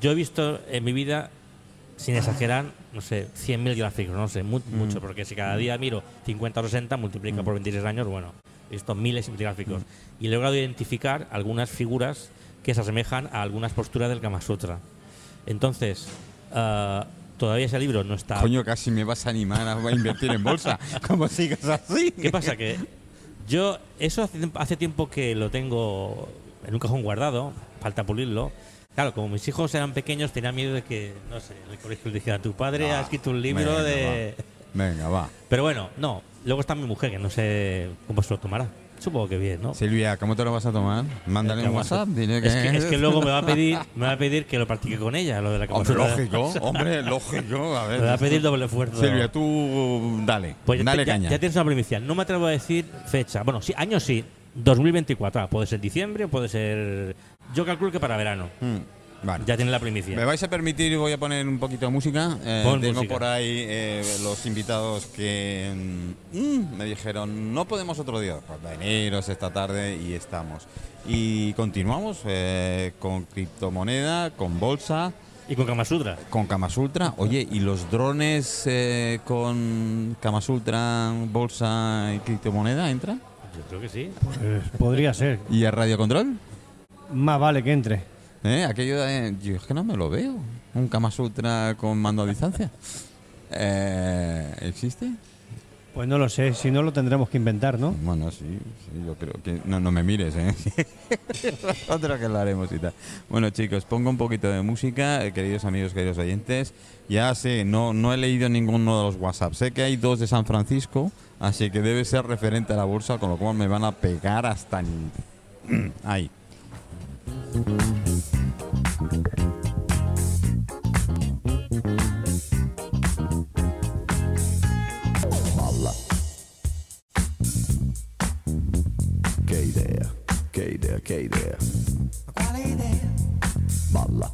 yo he visto en mi vida, sin exagerar, no sé, 100.000 gráficos, no sé, mu- Mm. mucho, porque si cada día miro 50 o 60, multiplica por 26 años, bueno, he visto miles de gráficos. Mm. Y he logrado identificar algunas figuras que se asemejan a algunas posturas del Kama Sutra. Entonces, ah, todavía ese libro no está... Coño, casi me vas a animar a invertir en bolsa. ¿Cómo sigas así? ¿Qué pasa? Que yo, eso hace, hace tiempo que lo tengo en un cajón guardado, falta pulirlo. Claro, como mis hijos eran pequeños, tenía miedo de que, no sé, en el colegio les dijera, tu padre Ah, ha escrito un libro venga, de... Venga, va. Pero bueno, no. Luego está mi mujer, que no sé cómo se lo tomará. Supongo que bien, ¿no? Silvia, ¿cómo te lo vas a tomar? Mándale un WhatsApp. Dile que... Es que, es que luego me va a pedir me va a pedir que lo practique con ella, lo de la Hombre, lógico, hombre, lógico. A ver. Me va a pedir doble esfuerzo. Silvia, tú dale. Pues ya, dale caña. ya tienes una primicia. No me atrevo a decir fecha. Bueno, sí, año sí. 2024. Ah, puede ser diciembre, puede ser. Yo calculo que para verano. Mm, vale. Ya tienes la primicia. ¿Me vais a permitir y voy a poner un poquito de música? Eh, Pon tengo música. por ahí eh, los invitados que mm, me dijeron, no podemos otro día. Pues veniros esta tarde y estamos. Y continuamos eh, con criptomoneda, con bolsa, Y con Kama Sutra. con Kamasultra. Oye, ¿y los drones eh, con Kamasultra, bolsa y criptomoneda entran? Yo creo que sí. Pues podría ser. ¿Y el radiocontrol? Más vale que entre. ¿Eh? Aquello de. Yo es que no me lo veo. Un Kama Sutra con mando a distancia. Eh, ¿Existe? Pues no lo sé, si no lo tendremos que inventar, ¿no? Bueno, sí, sí, yo creo que. No, no me mires, ¿eh? Otra que lo haremos y tal. Bueno, chicos, pongo un poquito de música, eh, queridos amigos, queridos oyentes. Ya sé, no, no he leído ninguno de los WhatsApp. Sé que hay dos de San Francisco, así que debe ser referente a la bolsa, con lo cual me van a pegar hasta. Ahí. Che idea. Balla.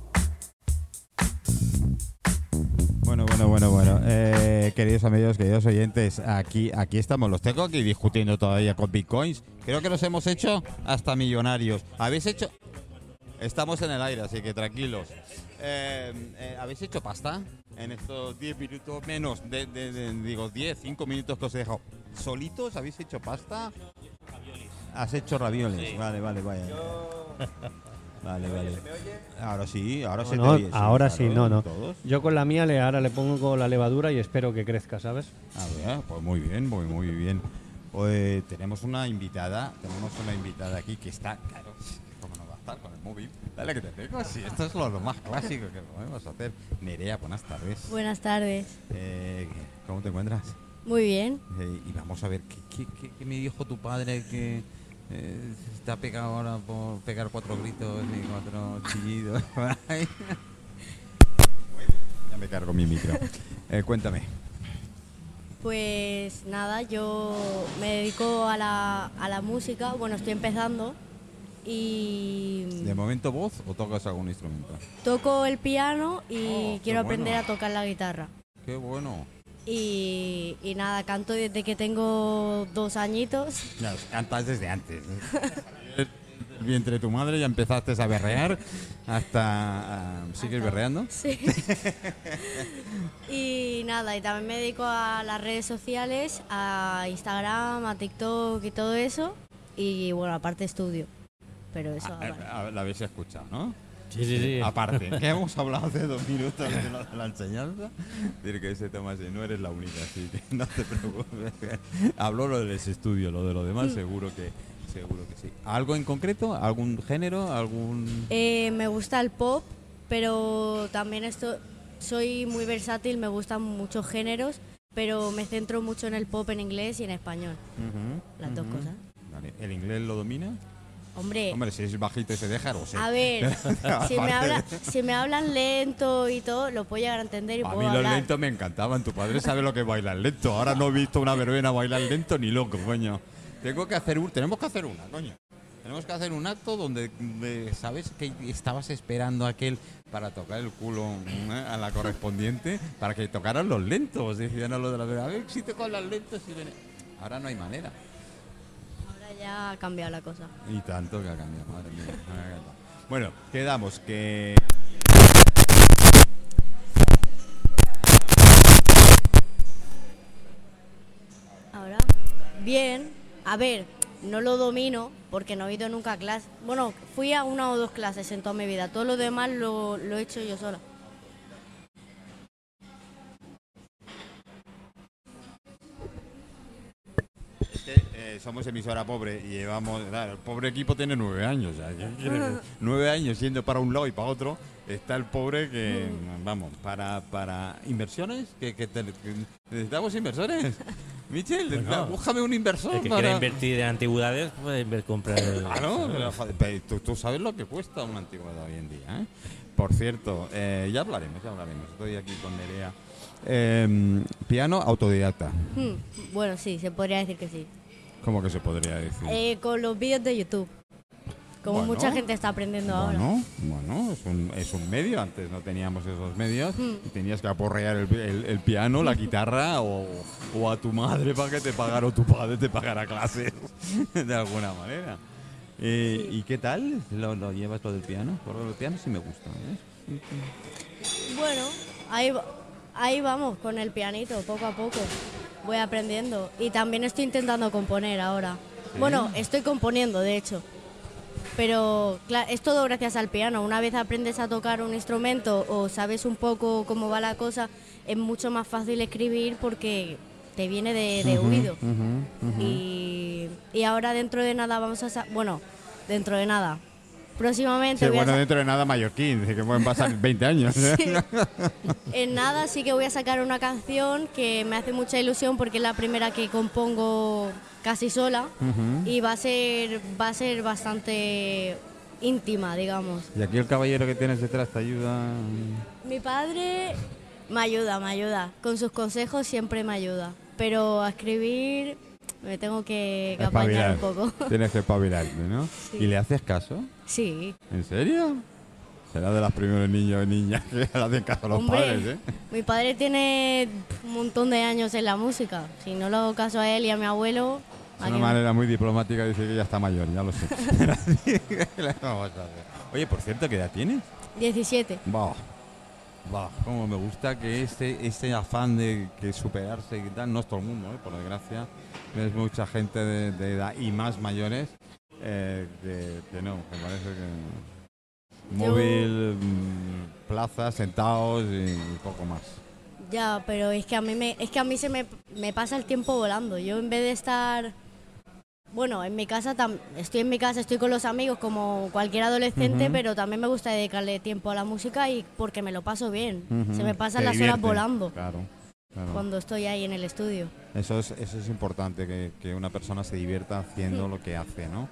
Bueno, bueno, bueno, bueno. Eh, queridos amigos, queridos oyentes, aquí, aquí estamos. Los tengo aquí discutiendo todavía con bitcoins. Creo que los hemos hecho hasta millonarios. ¿Habéis hecho? Estamos en el aire, así que tranquilos. Eh, eh, ¿Habéis hecho pasta en estos 10 minutos menos? De, de- de- digo, 10, 5 minutos que os he dejado. ¿Solitos habéis hecho pasta? Has hecho ravioles. Vale, vale, vaya. Vale, vale. Ahora sí, ahora se te No, oye, ahora sí, claro, no, no. todos. Yo con la mía le, ahora le pongo la levadura y espero que crezca, ¿sabes? A ver, pues muy bien, muy, muy bien. Pues tenemos una invitada, tenemos una invitada aquí que está, claro, ¿cómo no va a estar con el móvil? Dale que te tengo, sí, esto es lo, lo más clásico que podemos hacer. Nerea, buenas tardes. Buenas tardes. Eh, ¿Cómo te encuentras? Muy bien. Eh, y vamos a ver, ¿qué, qué, qué- qué me dijo tu padre que eh, está pegado ahora por pegar cuatro gritos y cuatro chillidos? ya me cargo mi micro. Eh, cuéntame. Pues nada, yo me dedico a la, a la música. Bueno, estoy empezando y ¿De momento voz o tocas algún instrumento? toco el piano y Oh, quiero aprender bueno. a tocar la guitarra. Qué bueno. Y, y nada, canto desde que tengo dos añitos. Ya, cantas desde antes. El vientre de tu madre ya empezaste a berrear hasta... ah, ¿Sigues berreando? Sí. y nada, y también me dedico a las redes sociales, a Instagram, a TikTok y todo eso. Y bueno, aparte estudio. Pero eso Ah, aparte. ah, la habéis escuchado, ¿no? Sí, sí, sí. Aparte, que hemos hablado hace dos minutos de, lo de la enseñanza. Decir que ese tema sí, no eres la única, así que no te preocupes. Habló lo del estudio, lo de lo demás seguro que seguro que sí. ¿Algo en concreto? ¿Algún género? ¿Algún...? Eh, me gusta el pop, pero también esto, soy muy versátil, me gustan muchos géneros, pero me centro mucho en el pop en inglés y en español. Las dos cosas. Vale, ¿El inglés lo domina? Hombre, Hombre, si es bajito y se deja, lo sé. a ver, si me, habla- si me hablan lento y todo, lo puedo llegar a entender y A puedo mí los lentos me encantaban. Tu padre sabe lo que es bailar lento. Ahora no he visto una verbena bailar lento ni loco, coño. Tengo que hacer un, tenemos que hacer una, coño. Tenemos que hacer un acto donde, sabes que estabas esperando a aquel para tocar el culo ¿eh? a la correspondiente para que tocaran los lentos. Decían a lo de la verdad, a ver si te con las lentos y ven- Ahora no hay manera. Ya ha cambiado la cosa. Y tanto que ha cambiado, madre mía. Bueno, quedamos que Ahora, bien, a ver, no lo domino porque no he ido nunca a clase. Bueno, fui a una o dos clases en toda mi vida. Todo lo demás lo, lo he hecho yo sola. Eh, somos emisora pobre y llevamos. Claro, el pobre equipo tiene nueve años. nueve años yendo para un lado y para otro. Está el pobre que. Vamos, para, para inversiones. Que, que te- que necesitamos inversores. Michel, Bueno. búscame un inversor. El que para- quiera invertir en antigüedades puede comprar. el- Claro, pero, joder, pero tú, tú sabes lo que cuesta una antigüedad hoy en día. ¿eh? Por cierto, eh, ya hablaremos, ya hablaremos. Estoy aquí con Nerea. Eh, piano autodidacta. Hmm, bueno, sí, se podría decir que sí. ¿Cómo que se podría decir? Eh, con los vídeos de YouTube. Como Bueno. mucha gente está aprendiendo ahora. Bueno, bueno, es un, es un medio. Antes no teníamos esos medios. Hmm. Y tenías que aporrear el, el- el piano, la guitarra o, o a tu madre para que te pagara o tu padre te pagara clases de alguna manera. Eh, ¿Y qué tal lo, lo llevas lo del piano? Porque el piano sí me gusta. ¿eh? Bueno, ahí, ahí vamos con el pianito, poco a poco. Voy aprendiendo. Y también estoy intentando componer ahora. Bueno, estoy componiendo, de hecho. Pero claro, es todo gracias al piano. Una vez aprendes a tocar un instrumento o sabes un poco cómo va la cosa, es mucho más fácil escribir porque te viene de, de oído. y, y ahora dentro de nada vamos a... Bueno, dentro de nada. Próximamente Sí, voy bueno, dentro de nada mallorquín, que pueden pasar 20 años. ¿eh? Sí. En nada sí que voy a sacar una canción que me hace mucha ilusión porque es la primera que compongo casi sola y va a ser va a ser bastante íntima, digamos. Y aquí el caballero que tienes detrás te ayuda. Mi padre me ayuda, me ayuda. Con sus consejos siempre me ayuda. Pero a escribir Me tengo que, que apañar un poco. Tienes que espabilarte, ¿no? Sí. ¿Y le haces caso? Sí. ¿En serio? Será de los primeros niños y niñas que le hacen caso a los Hombre, padres, ¿eh? Mi padre tiene un montón de años en la música. Si no le hago caso a él y a mi abuelo, Es ¿a una manera muy diplomática de decir que ya está mayor, ya lo sé. Oye, por cierto, ¿qué edad tienes? 17. Bah, bah, como me gusta que este, este afán de que superarse y tal, no es todo el mundo, ¿eh? por desgracia. Es mucha gente de, de edad y más mayores eh, que, que no, me parece que Yo- móvil, mm, plaza, sentados y, poco más. Ya, pero es que a mí me, es que a mí se me, me pasa el tiempo volando. Yo en vez de estar, bueno, en mi casa tam- estoy en mi casa, estoy con los amigos como cualquier adolescente, pero también me gusta dedicarle tiempo a la música y porque me lo paso bien. Se me pasan Te las divierte, horas volando Claro. claro. cuando estoy ahí en el estudio. Eso es, eso es importante, que, que una persona se divierta haciendo lo que hace, ¿no?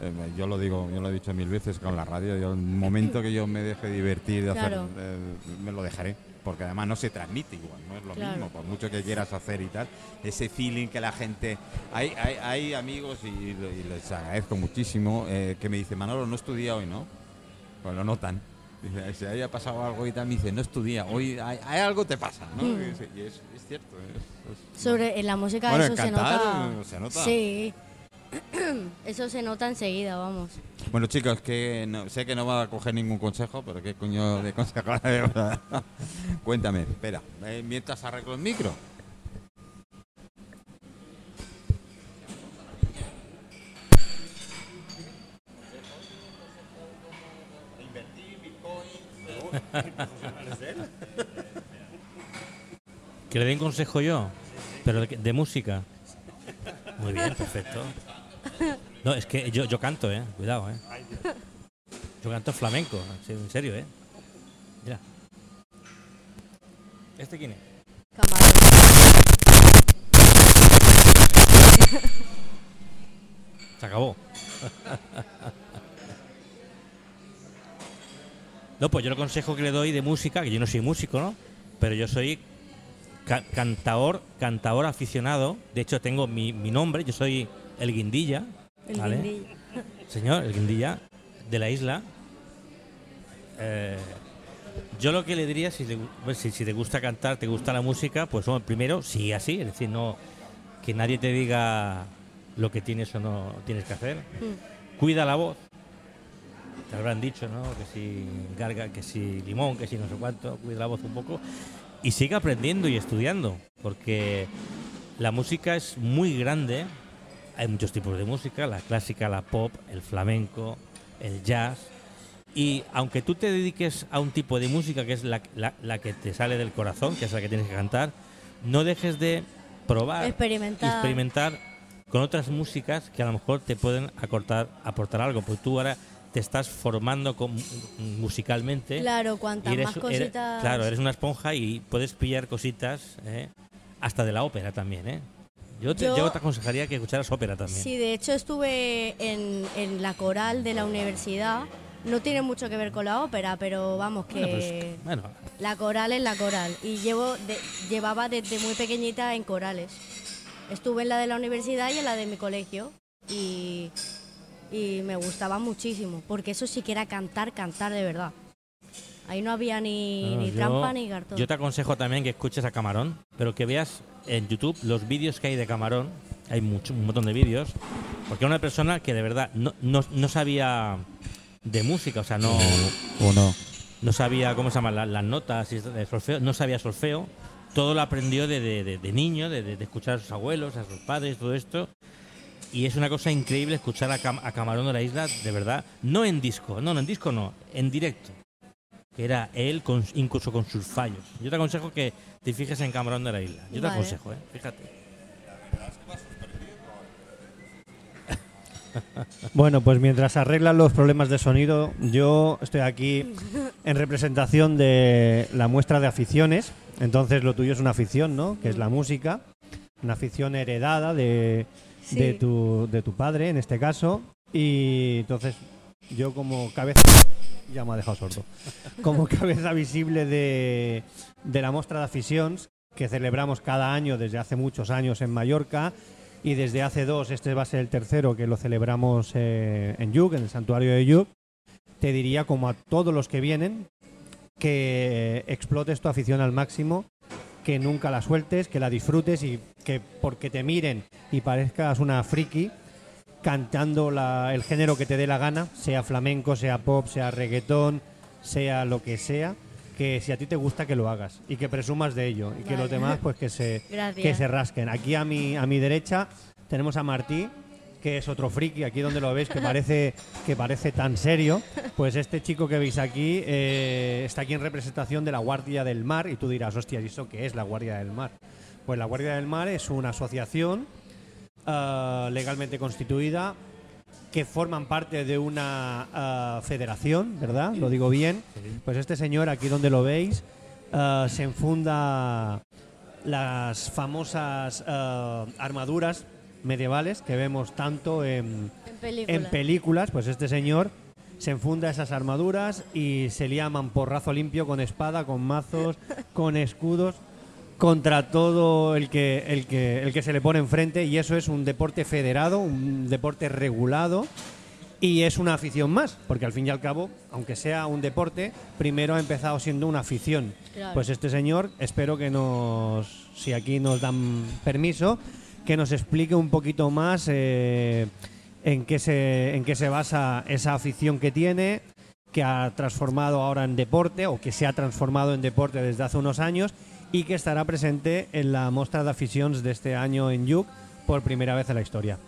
Eh, yo lo digo, yo lo he dicho mil veces con la radio, yo el momento que yo me deje divertir de hacer, eh, me lo dejaré, porque además no se transmite igual, no es lo Claro. mismo, por mucho que quieras hacer y tal, ese feeling que la gente, hay, hay, hay amigos y, y les agradezco muchísimo eh, que me dicen, Manolo, no estudia hoy, ¿no? Pues lo notan. Si haya pasado algo y tal, me dice, no estudia, hoy hay, hay algo te pasa, ¿no? Mm. Y es, es- cierto. es- es- Sobre en la música Bueno, eso se nota. eh, se nota. Sí. eso se nota enseguida, vamos. Bueno, chicos, que no- sé que no va a coger ningún consejo, pero ¿qué coño de consejo? Cuéntame, espera, eh, mientras arreglo el micro. Que le den consejo yo, pero de, de música. Muy bien, perfecto. No, es que yo, yo canto, eh. Cuidado, eh. Yo canto flamenco, en serio, eh. Mira. ¿Este quién es? Se acabó. No, pues yo el consejo que le doy de música, que yo no soy músico, ¿no? Pero yo soy ca- cantaor, cantaor aficionado. De hecho, tengo mi, mi nombre, yo soy el Guindilla. El ¿vale? guindilla. Señor, el Guindilla de la isla. Eh, yo lo que le diría, si, gu- pues, si, si te gusta cantar, te gusta la música, pues bueno, primero sigue así, es decir, no que nadie te diga lo que tienes o no tienes que hacer. Mm. Cuida la voz. Te habrán dicho, ¿no? Que si garga, que si limón, que si no sé cuánto, cuida la voz un poco. Y sigue aprendiendo y estudiando, porque la música es muy grande. Hay muchos tipos de música, la clásica, la pop, el flamenco, el jazz. Y aunque tú te dediques a un tipo de música que es la, la- la que te sale del corazón, que es la que tienes que cantar, no dejes de probar, Experimentar. experimentar con otras músicas que a lo mejor te pueden acortar, aportar algo. Porque tú ahora te estás formando con- musicalmente. Claro, cuantas más eres- cositas. claro, eres una esponja y puedes pillar cositas ¿eh? hasta de la ópera también. ¿eh? Yo, te, Yo- yo te aconsejaría que escucharas ópera también. Sí, de hecho estuve en, en la coral de la universidad. No tiene mucho que ver con la ópera, pero vamos que Bueno, pues, bueno, la coral es la coral. Y llevo de- llevaba desde muy pequeñita en corales. Estuve en la de la universidad y en la de mi colegio. Y, y me gustaba muchísimo, porque eso sí que era cantar, cantar de verdad. Ahí no había ni, No, ni yo- trampa ni cartón. Yo te aconsejo también que escuches a Camarón, pero que veas en YouTube los vídeos que hay de Camarón. Hay mucho, un montón de vídeos. Porque era una persona que de verdad no, no, no sabía de música, o sea, no, ¿O no? no sabía cómo se llaman la- las notas, solfeo, no sabía solfeo. Todo lo aprendió de, de- de- de niño, de, de- de escuchar a sus abuelos, a sus padres, todo esto. Y es una cosa increíble escuchar a, Cam- a Camarón de la Isla, de verdad. No en disco, no, no, en disco no, en directo. Que era él, con- incluso con sus fallos. Yo te aconsejo que te fijes en Camarón de la Isla. Yo te aconsejo, ¿eh? Fíjate. Bueno, pues mientras arreglan los problemas de sonido, yo estoy aquí en representación de la muestra de aficiones. Entonces lo tuyo es una afición, ¿no? Que es la música. Una afición heredada de, Sí. de, tu, de tu padre, en este caso. Y entonces yo como cabeza... Ya me ha dejado sordo. Como cabeza visible de, de la muestra de aficiones que celebramos cada año desde hace muchos años en Mallorca y desde hace dos, este va a ser el tercero que lo celebramos eh, en Yuk, en el santuario de Yuk, te diría como a todos los que vienen que explotes tu afición al máximo, que nunca la sueltes, que la disfrutes y que porque te miren y parezcas una friki cantando la- el género que te dé la gana, sea flamenco, sea pop, sea reggaetón, sea lo que sea, que si a ti te gusta que lo hagas y que presumas de ello y que los demás pues que se Gracias. que se rasquen. Aquí a mi a mi derecha tenemos a Martí que es otro friki, aquí donde lo veis que parece que parece tan serio, pues este chico que veis aquí eh, está aquí en representación de la Guardia del Mar y tú dirás, hostia, ¿y eso qué es la Guardia del Mar? Pues la Guardia del Mar es una asociación ah, legalmente constituida que forman parte de una ah, federación, ¿verdad? Lo digo bien. Pues este señor, aquí donde lo veis, ah, se enfunda las famosas armaduras medievales que vemos tanto en, En película. en películas. Pues este señor se enfunda esas armaduras y se llaman porrazo limpio con espada, con mazos, con escudos contra todo el que, el que, el que se le pone enfrente y eso es un deporte federado, un deporte regulado y es una afición más, porque al fin y al cabo, aunque sea un deporte, primero ha empezado siendo una afición. Claro. Pues este señor, espero que nos, si aquí nos dan permiso, que nos explique un poquito más eh, en, qué se, en qué se basa esa afición que tiene, que ha transformado ahora en deporte o que se ha transformado en deporte desde hace unos años y que estará presente en la muestra de aficiones de este año en Yuk por primera vez en la historia.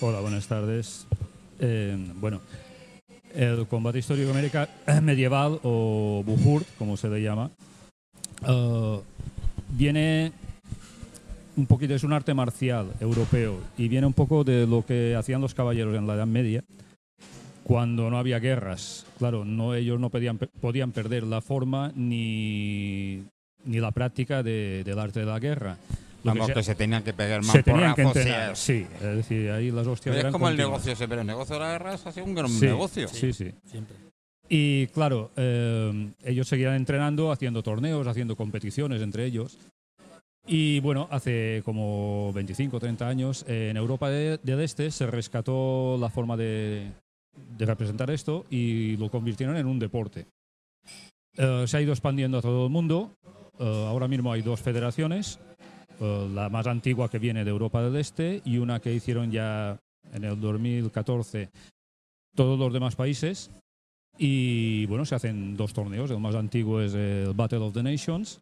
Hola, buenas tardes. Eh, bueno, el combate histórico america- medieval o Buhurt, como se le llama, eh, viene un poquito, es un arte marcial europeo y viene un poco de lo que hacían los caballeros en la Edad Media cuando no había guerras. Claro, no, ellos no podían, podían perder la forma ni, ni la práctica de- del arte de la guerra. Lo que Vamos, se- que se tenían que pegar más se tenían que entrenar, sí. sí. Es decir, ahí las hostias Pero eran es como el continuas. negocio, ese, pero el negocio de la guerra es así un gran Sí, negocio. Sí, sí. Siempre. Y claro, eh, ellos seguían entrenando, haciendo torneos, haciendo competiciones entre ellos. Y bueno, hace como 25 o 30 años en Europa de- del Este se rescató la forma de, de representar esto y lo convirtieron en un deporte. Eh, se ha ido expandiendo a todo el mundo. Eh, ahora mismo hay dos federaciones, eh, la más antigua que viene de Europa del Este y una que hicieron ya en el 2014 todos los demás países. Y bueno, se hacen dos torneos. El más antiguo es el Battle of the Nations.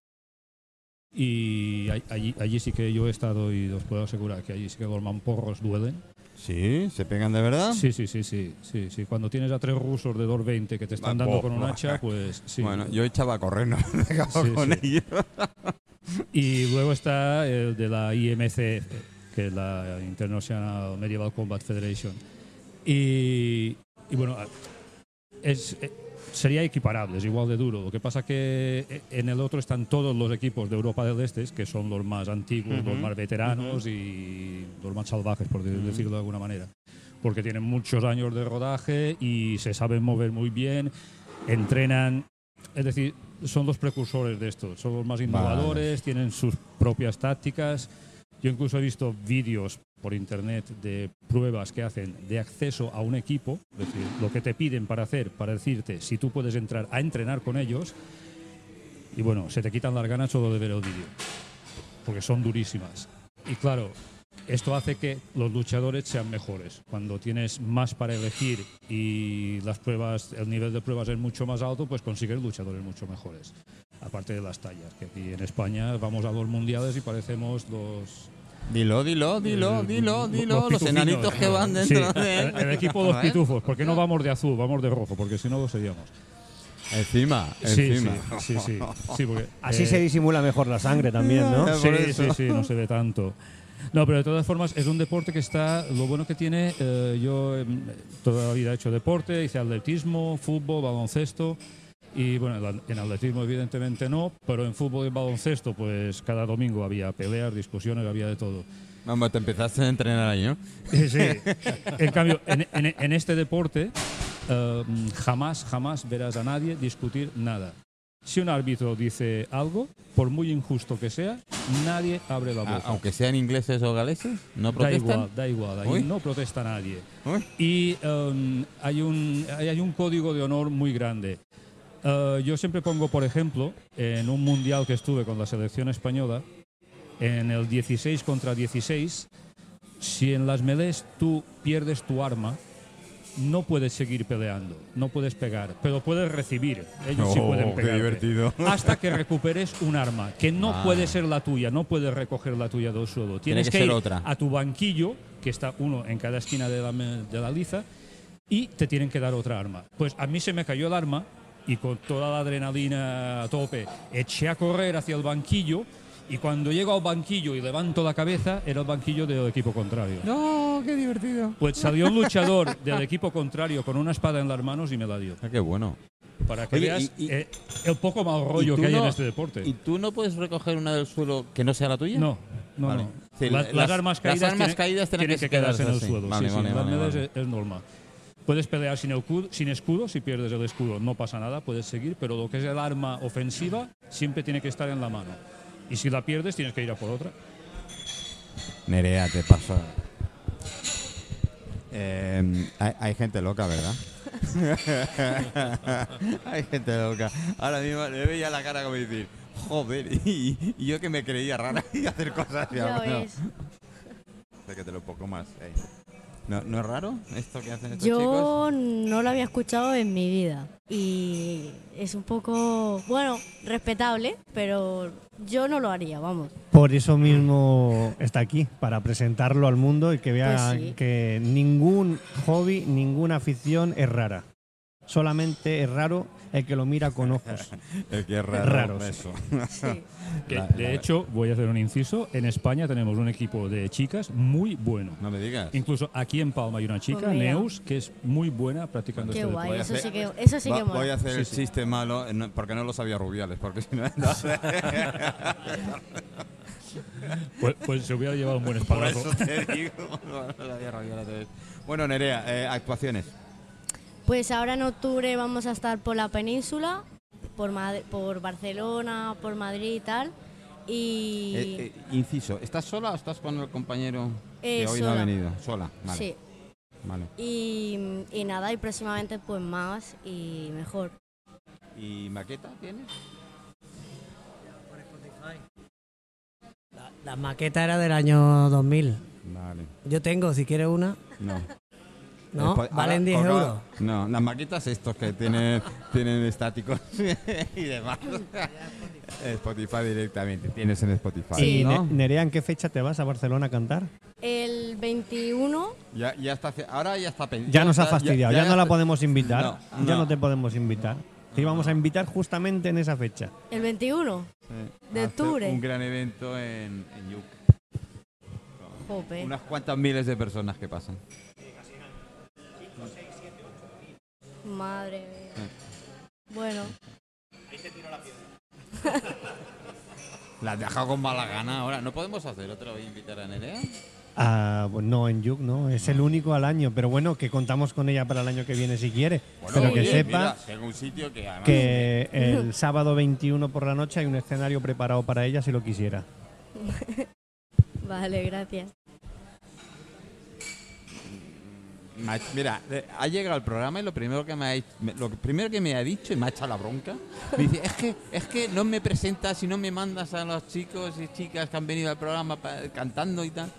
Y allí, allí sí que yo he estado y os puedo asegurar que allí sí que los mamporros duelen. Sí, se pegan de verdad. Sí, sí, sí, sí, sí, sí. Cuando tienes a tres rusos de 220 que te están dando bo- con un bo- hacha, pues sí. Bueno, yo echaba a correr, no me Sí, con sí. ello. Y luego está el de la IMC, que es la International Medieval Combat Federation. Y, y bueno, es, sería equiparable, es igual de duro. Lo que pasa que eh, en el otro están todos los equipos de Europa del Este, que son los más antiguos, los más veteranos y los más salvajes, por de- decirlo de alguna manera. Porque tienen muchos años de rodaje y se saben mover muy bien, entrenan. Es decir, son los precursores de esto, son los más innovadores, tienen sus propias tácticas. Yo incluso he visto vídeos por internet de pruebas que hacen de acceso a un equipo, es decir, lo que te piden para hacer, para decirte si tú puedes entrar a entrenar con ellos. Y bueno, se te quitan las ganas solo de ver el vídeo, porque son durísimas. Y claro, esto hace que los luchadores sean mejores. Cuando tienes más para elegir y las pruebas, el nivel de pruebas es mucho más alto, pues consigues luchadores mucho mejores. Aparte de las tallas, que aquí en España vamos a los mundiales y parecemos los, Dilo, dilo, dilo, Eh, dilo, los dilo. Los, pitufinos. enanitos que van Sí, dentro de el, el equipo de los pitufos. ¿Por qué no vamos de azul? Vamos de rojo, porque si no lo seríamos. Encima, Sí, encima. sí, sí, sí, sí, porque, Así eh, se disimula mejor la sangre también, ¿no? Eh, Sí, sí, sí, no se ve tanto. No, pero de todas formas es un deporte que está, lo bueno que tiene, eh, yo em, toda la vida he hecho deporte, hice atletismo, fútbol, baloncesto y bueno, en- atletismo evidentemente no, pero en fútbol y baloncesto pues cada domingo había peleas, discusiones, había de todo. Vamos, te empezaste a entrenar ahí, ¿no? Sí. En cambio, en, en- en este deporte eh, jamás, jamás verás a nadie discutir nada. Si un árbitro dice algo, por muy injusto que sea, nadie abre la A- boca. aunque sean ingleses o galeses, ¿no da protestan? igual, da igual, ahí no protesta nadie. Uy. Y um, hay, un, hay un código de honor muy grande. Uh, yo siempre pongo, por ejemplo, en un mundial que estuve con la selección española, en el 16 contra 16, si en las melees tú pierdes tu arma, no puedes seguir peleando, no puedes pegar, pero puedes recibir. Ellos sí Oh, pueden qué pegar. divertido. Hasta que recuperes un arma, que no Ah. puede ser la tuya, no puedes recoger la tuya del suelo. Tiene Tienes que que, ser ir otra. a tu banquillo, que está uno en cada esquina de la, me- de la liza, y te tienen que dar otra arma. Pues a mí se me cayó el arma y con toda la adrenalina a tope eché a correr hacia el banquillo y cuando llego al banquillo y levanto la cabeza era el banquillo del equipo contrario. No, qué divertido. Pues salió un luchador del equipo contrario con una espada en las manos y me la dio. Ah, qué bueno. Para que Oye, veas y- y- eh, el poco mal rollo ¿Y tú que hay en no- este deporte. ¿Y tú no puedes recoger una del suelo que no sea la tuya? No, no, Vale. no. Sí, La- las- las, armas las caídas, armas tienen, caídas tienen tienen que que quedarse en el quedarse así. suelo. Vale, sí, vale, sí, vale, las vale. medallas es, es normal. Puedes pelear sin, escudo, sin escudo, si pierdes el escudo no pasa nada, puedes seguir, pero lo que es el arma ofensiva siempre tiene que estar en la mano. Y si la pierdes tienes que ir a por otra. Nerea, te pasa. Eh, hay, hay gente loca, ¿verdad? hay gente loca. Ahora mismo le veía la cara como decir, joder, y, y yo que me creía rara y hacer cosas. Ya ahora no. ves. Acércatelo un poco más. eh. ¿No, ¿No es raro esto que hacen estos Yo chicos? no lo había escuchado en mi vida y es un poco, bueno, respetable, pero yo no lo haría, vamos. Por eso mismo está aquí, para presentarlo al mundo y que vea Pues sí. que ningún hobby, ninguna afición es rara. Solamente es raro el que lo mira con ojos. Es que es raro. Raros. Eso. Sí. Que, La- de hecho, voy a hacer un inciso. En España tenemos un equipo de chicas muy bueno. No me digas. Incluso aquí en Palma hay una chica, Pues. Neus, que es muy buena practicando Qué este guay, Voy a eso hacer- sí que, eso sí Va- que voy a hacer Sí, el sí. chiste malo, porque no lo sabía Rubiales, porque si no... Pues, pues se hubiera llevado un buen Por eso te digo. Rubiales. Bueno, Nerea, eh, actuaciones. Pues ahora en octubre vamos a estar por la península, por, Mad- por Barcelona, por Madrid y tal. Y Eh, eh, inciso, ¿estás sola o estás con el compañero que Eh, hoy no ha sola. venido? Sola, vale. sí. vale. Y, y nada, y próximamente pues más y mejor. ¿Y maqueta tienes? La, la maqueta era del año 2000. Vale. Yo tengo, si quieres una. No. No, Después- valen ahora 10 toca- euros. No, las maquetas estos que tienen, tienen estáticos y demás. Spotify directamente, tienes en Spotify. Sí. Y ¿no? Ne- Nerea, ¿en qué fecha te vas a Barcelona a cantar? El 21, Ya, ya está, ahora ya está pen- Ya nos ha fastidiado, ya, no la podemos invitar. No, Ya no. te podemos invitar. Te íbamos a invitar justamente en esa fecha. el 21, Sí, de octubre. Un gran evento en, en Yuc. jope. Unas cuantas miles de personas que pasan. Madre mía. Bueno, La has dejado con mala gana ahora. ¿No podemos hacer otra vez invitar a Nerea? Ah, pues no, en Yuk no, es el único al año, pero bueno, que contamos con ella para el año que viene si quiere. pero que oye, sepa mira, si hay un sitio que además- que el sábado 21 por la noche hay un escenario preparado para ella si lo quisiera. vale, gracias. Ma- Mira, eh, ha llegado el programa y lo primero que me ha, lo que- primero que me ha dicho y me ha echado la bronca, me dice, es que, es que no me presentas y no me mandas a los chicos y chicas que han venido al programa pa- cantando y tal.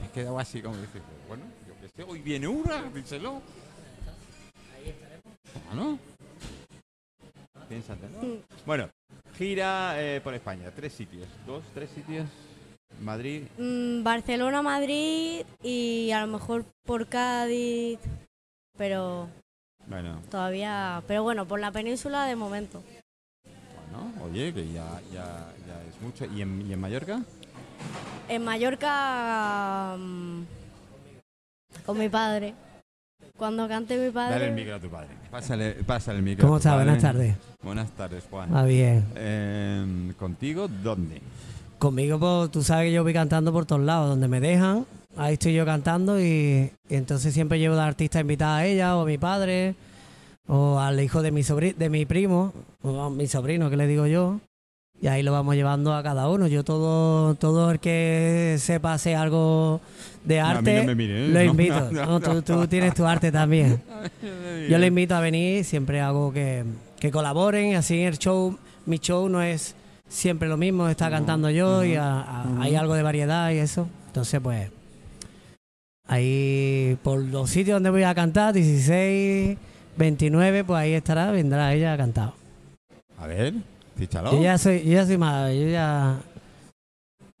Me he quedado así como dice, bueno, yo qué sé, hoy viene una, díselo. Ah, ¿no? Piénsate, ¿no? Bueno, gira eh, por España, tres sitios, dos, tres sitios, Madrid, Mm, Barcelona, Madrid y a lo mejor por Cádiz, pero bueno, todavía, pero bueno, por la península de momento. Bueno, oye, que ya, ya, ya es mucho. ¿Y en, y en Mallorca? En Mallorca mm, con mi padre. Cuando cante mi padre. Dale el micro a tu padre. Pásale, pásale el micro. ¿Cómo a tu estás? padre. Buenas tardes. Buenas tardes, Juan. Ah, bien. Eh, ¿Contigo dónde? Conmigo, pues, tú sabes que yo voy cantando por todos lados. Donde me dejan, ahí estoy yo cantando y, y entonces siempre llevo de artista invitada a ella o a mi padre o al hijo de mi, sobri- de mi primo, o a mi sobrino que le digo yo, y ahí lo vamos llevando a cada uno. Yo todo, todo el que sepa hacer algo de a arte, no me mires, lo invito. No, tú, tú tienes tu arte también. Yo le invito a venir, siempre hago que, que colaboren, así el show, mi show no es siempre lo mismo, está cantando yo y a- a- hay algo de variedad y eso. Entonces, pues, ahí por los sitios donde voy a cantar, 16, 29, pues ahí estará, vendrá ella a cantar. A ver, fíchalo. Yo ya soy, yo ya soy más, yo ya...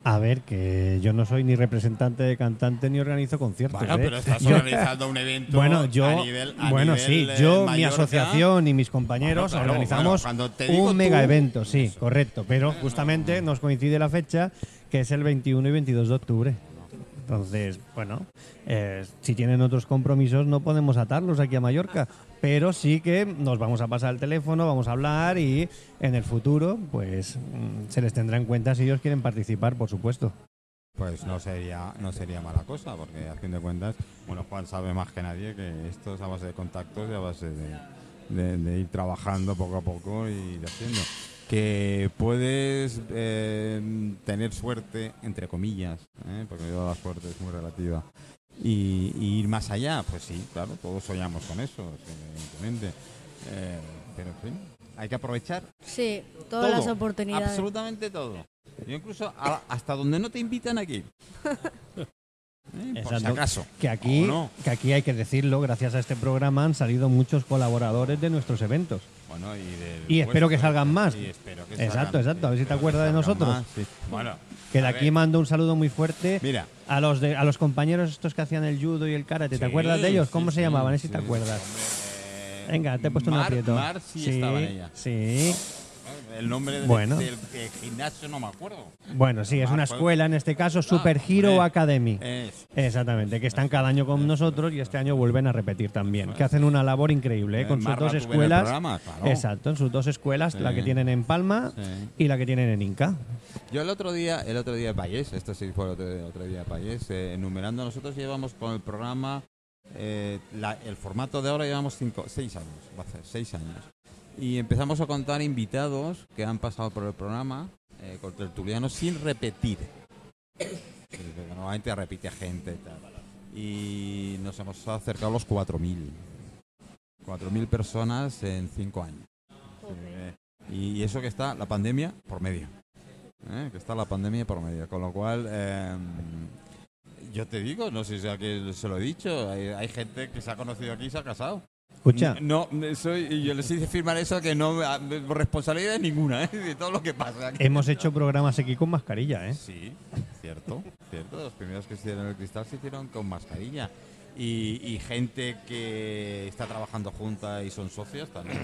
A ver, que yo no soy ni representante de cantante ni organizo conciertos. Bueno, ¿eh? pero estás Yo- organizando un evento Bueno, yo, a nivel a bueno, nivel, sí, eh, yo, mi asociación y mis compañeros Bueno, claro, organizamos bueno, un mega tú- evento, sí, correcto, pero justamente nos coincide la fecha que es el 21 y 22 de octubre. Entonces, bueno, eh, si tienen otros compromisos no podemos atarlos aquí a Mallorca, pero sí que nos vamos a pasar el teléfono, vamos a hablar y en el futuro pues mm, se les tendrá en cuenta si ellos quieren participar, por supuesto. Pues no sería, no sería mala cosa, porque a fin de cuentas, bueno, Juan sabe más que nadie que esto es a base de contactos y a base de, de- ir trabajando poco a poco y haciendo. Que puedes eh, tener suerte, entre comillas, ¿eh? porque yo la suerte es muy relativa, y, y ir más allá, pues sí, claro, todos soñamos con eso, evidentemente. Eh, pero en fin, hay que aprovechar Sí, todas las oportunidades. Absolutamente todo. Yo incluso a- hasta donde no te invitan aquí. ¿Eh? Por si acaso. Que aquí, que aquí hay que decirlo, gracias a este programa han salido muchos colaboradores de nuestros eventos. Bueno, y, del Y espero que salgan más. y espero que Exacto, salgan- exacto. A ver si te acuerdas de nosotros. más, sí. Bueno, Que de aquí ver, mando un saludo muy fuerte Mira. a los de, a los compañeros estos que hacían el judo y el karate. ¿Te Sí, acuerdas de ellos? sí, ¿Cómo se llamaban? Si te acuerdas. hombre, Venga, te he puesto un aprieto. Mar sí, estaba en ella. Sí. El nombre del- Bueno. del, del gimnasio no me acuerdo. Bueno, sí, es una escuela en este caso, Super Hero hombre. Academy. Es. Exactamente, que están cada año con nosotros y este año vuelven a repetir también. Que hacen una labor increíble ¿eh? Eh, con sus dos escuelas. programa. Exacto, en sus dos escuelas, Sí. la que tienen en Palma Sí. y la que tienen en Inca. Yo el otro día, el otro día de Payés, esto sí fue el otro, otro día de Payés, eh, enumerando, nosotros llevamos con el programa, eh, la- el formato de ahora llevamos cinco, seis años, va a ser seis años. Y empezamos a contar invitados que han pasado por el programa, eh, con tertulianos, sin repetir. Normalmente repite gente y tal. Y nos hemos acercado a los 4.000. 4.000 personas en cinco años. Eh, y eso que está la pandemia por medio. ¿eh? Que está la pandemia por medio. Con lo cual, eh, yo te digo, no sé si se lo he dicho, hay, hay gente que se ha conocido aquí y se ha casado. Escucha, No, soy, yo les hice firmar eso que no, a- responsabilidad ninguna, ¿eh? de todo lo que pasa aquí. hemos hecho programas aquí con mascarilla, ¿eh? Sí, cierto, cierto. Los primeros que se hicieron el cristal se hicieron con mascarilla. Y, y gente que está trabajando junta y son socios también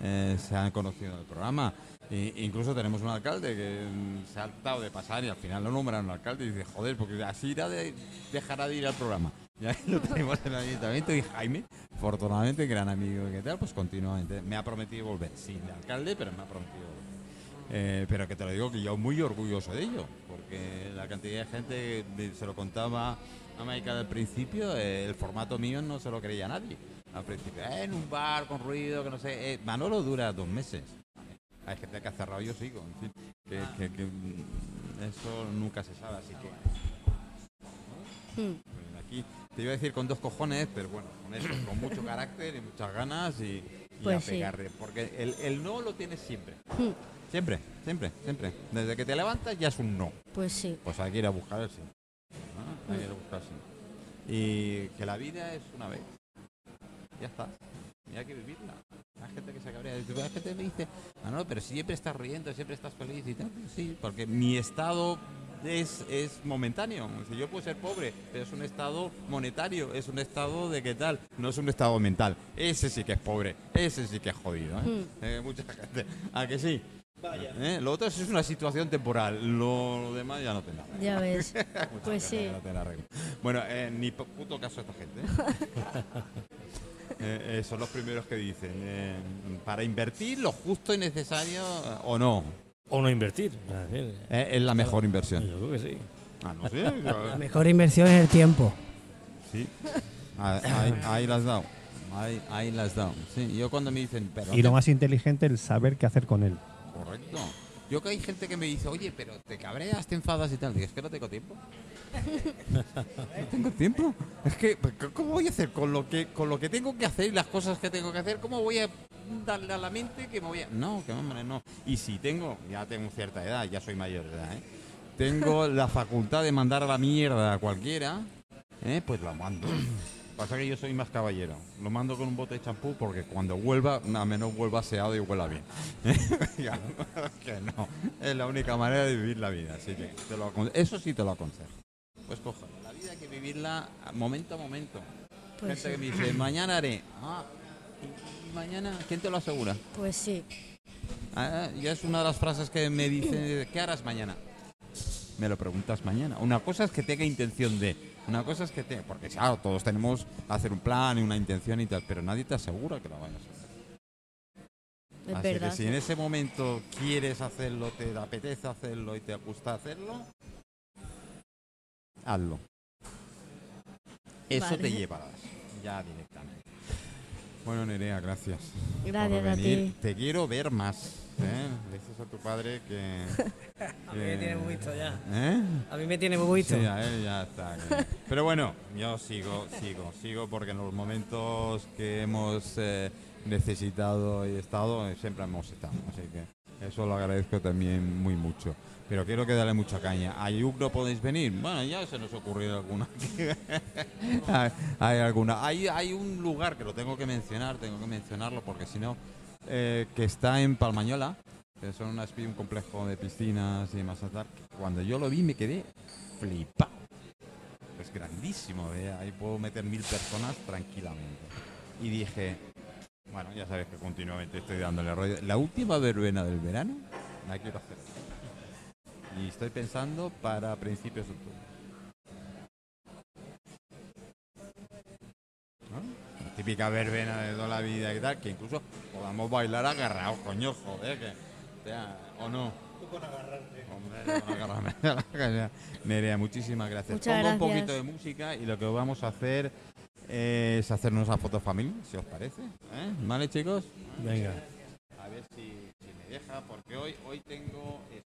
eh, se han conocido en el programa. E- incluso tenemos un alcalde que mm, se ha dado de pasar y al final lo nombran un alcalde y dice, joder, porque así irá de, dejará de ir al programa. Y ahí lo tenemos en el ayuntamiento y Jaime, afortunadamente, gran amigo y qué tal, pues continuamente me ha prometido volver. Sin de alcalde, pero me ha prometido volver. Eh, pero que te lo digo que yo muy orgulloso de ello, porque la cantidad de gente de- se lo contaba a Maika del principio, eh, el formato mío no se lo creía nadie. Al principio, "Eh, en un bar con ruido, que no sé. Manolo dura dos meses. Hay gente que ha cerrado, yo sigo. En fin, que, que- que, mm, eso nunca se sabe, así que. Hmm. pues aquí te iba a decir con dos cojones, pero bueno, con eso, con mucho carácter y muchas ganas y, y Pues a sí. pegarle. Porque el, el no lo tienes siempre. Hmm. Siempre, siempre, siempre. Desde que te levantas ya es un no. Pues sí. Pues hay que ir a buscar el sí. ¿no? Hay que ir a buscar el sí. Y que la vida es una vez. Ya está. Y hay que vivirla. Hay gente que se cabrea. Hay gente me dice, ah, no, pero siempre estás riendo, siempre estás feliz y tal. Sí, porque mi estado es, es momentáneo. Si yo puedo ser pobre, pero es un estado monetario, es un estado de qué tal. No es un estado mental. Ese sí que es pobre, ese sí que es jodido. ¿eh? Eh, mucha gente. ¿A que sí? ¿Eh? Lo otro es una situación temporal, lo demás ya no te da. Ya ves. Pues sí. no te la. Bueno, eh, ni pu- puto caso a esta gente. ¿eh? Eh, son los primeros que dicen, eh, para invertir lo justo y necesario o no. O no invertir. Es decir, Eh, es la mejor inversión. Yo creo que sí. Ah, no sé. La mejor inversión es el tiempo. Sí. Ah, Ahí, ahí la has dado. Ahí, ahí las dado. Sí, yo cuando me dicen, pero Y lo más inteligente, el saber qué hacer con él. correcto. Yo que hay gente que me dice, oye, pero te cabreas, te enfadas y tal. Digo, es que no tengo tiempo. No tengo tiempo. Es que, pues, ¿cómo voy a hacer con lo que con lo que tengo que hacer y las cosas que tengo que hacer? ¿Cómo voy a darle a la mente que me voy a.? No, que hombre, no. Y si tengo, ya tengo cierta edad, ya soy mayor de edad, ¿eh? Tengo la facultad de mandar a la mierda a cualquiera, ¿eh? pues la mando. Pasa que yo soy más caballero. Lo mando con un bote de champú porque cuando vuelva, a menos vuelva aseado y huela bien. Que no. Es la única manera de vivir la vida. Así que te lo acon- eso sí te lo aconsejo. Pues cojo, la vida hay que vivirla momento a momento. Pues Gente que me dice, mañana haré. Ah, ¿y- y mañana? ¿Quién te lo asegura? Pues sí. Ah, ya es una de las frases que me dice, ¿qué harás mañana? Me lo preguntas mañana. Una cosa es que tenga intención de, una cosa es que tenga, porque claro, todos tenemos hacer un plan y una intención y tal, pero nadie te asegura que lo vayas a hacer. Es Así verdad. que si en ese momento quieres hacerlo, te apetece hacerlo y te gusta hacerlo, hazlo. Eso te llevarás ya directamente. Bueno, Nerea, gracias. Gracias por a ti. Te quiero ver más. ¿eh? Le dices a tu padre que. A mí me tiene muy visto ya. ¿Eh? A mí me tiene muy visto. Sí, a él ya está. Pero bueno, yo sigo, sigo, sigo porque en los momentos que hemos eh, necesitado y estado, eh, siempre hemos estado. Así que eso lo agradezco también muy mucho. Pero quiero que darle mucha caña. ¿A no podéis venir? Bueno, ya se nos ocurrió alguna. hay, alguna. Hay, hay un lugar que lo tengo que mencionar, tengo que mencionarlo porque si no, eh, que está en Palmañola, que son un complejo de piscinas y demás. Cuando yo lo vi me quedé flipado. Es grandísimo, ¿eh? ahí puedo meter mil personas tranquilamente. Y dije, bueno, ya sabes que continuamente estoy dándole rollo. La última verbena del verano la quiero hacer. Y estoy pensando para principios de octubre. ¿No? La típica verbena de toda la vida y tal, que incluso podamos bailar agarrados, coño, joder, que, o, sea, ¿o no? Hombre, con agarrarme. Nerea, muchísimas gracias. Muchas Pongo un poquito de música y lo que vamos a hacer es hacernos una foto familia, si os parece. ¿Eh? ¿Vale, chicos? Venga. A ver si, si, me deja, porque hoy, hoy tengo... Esto.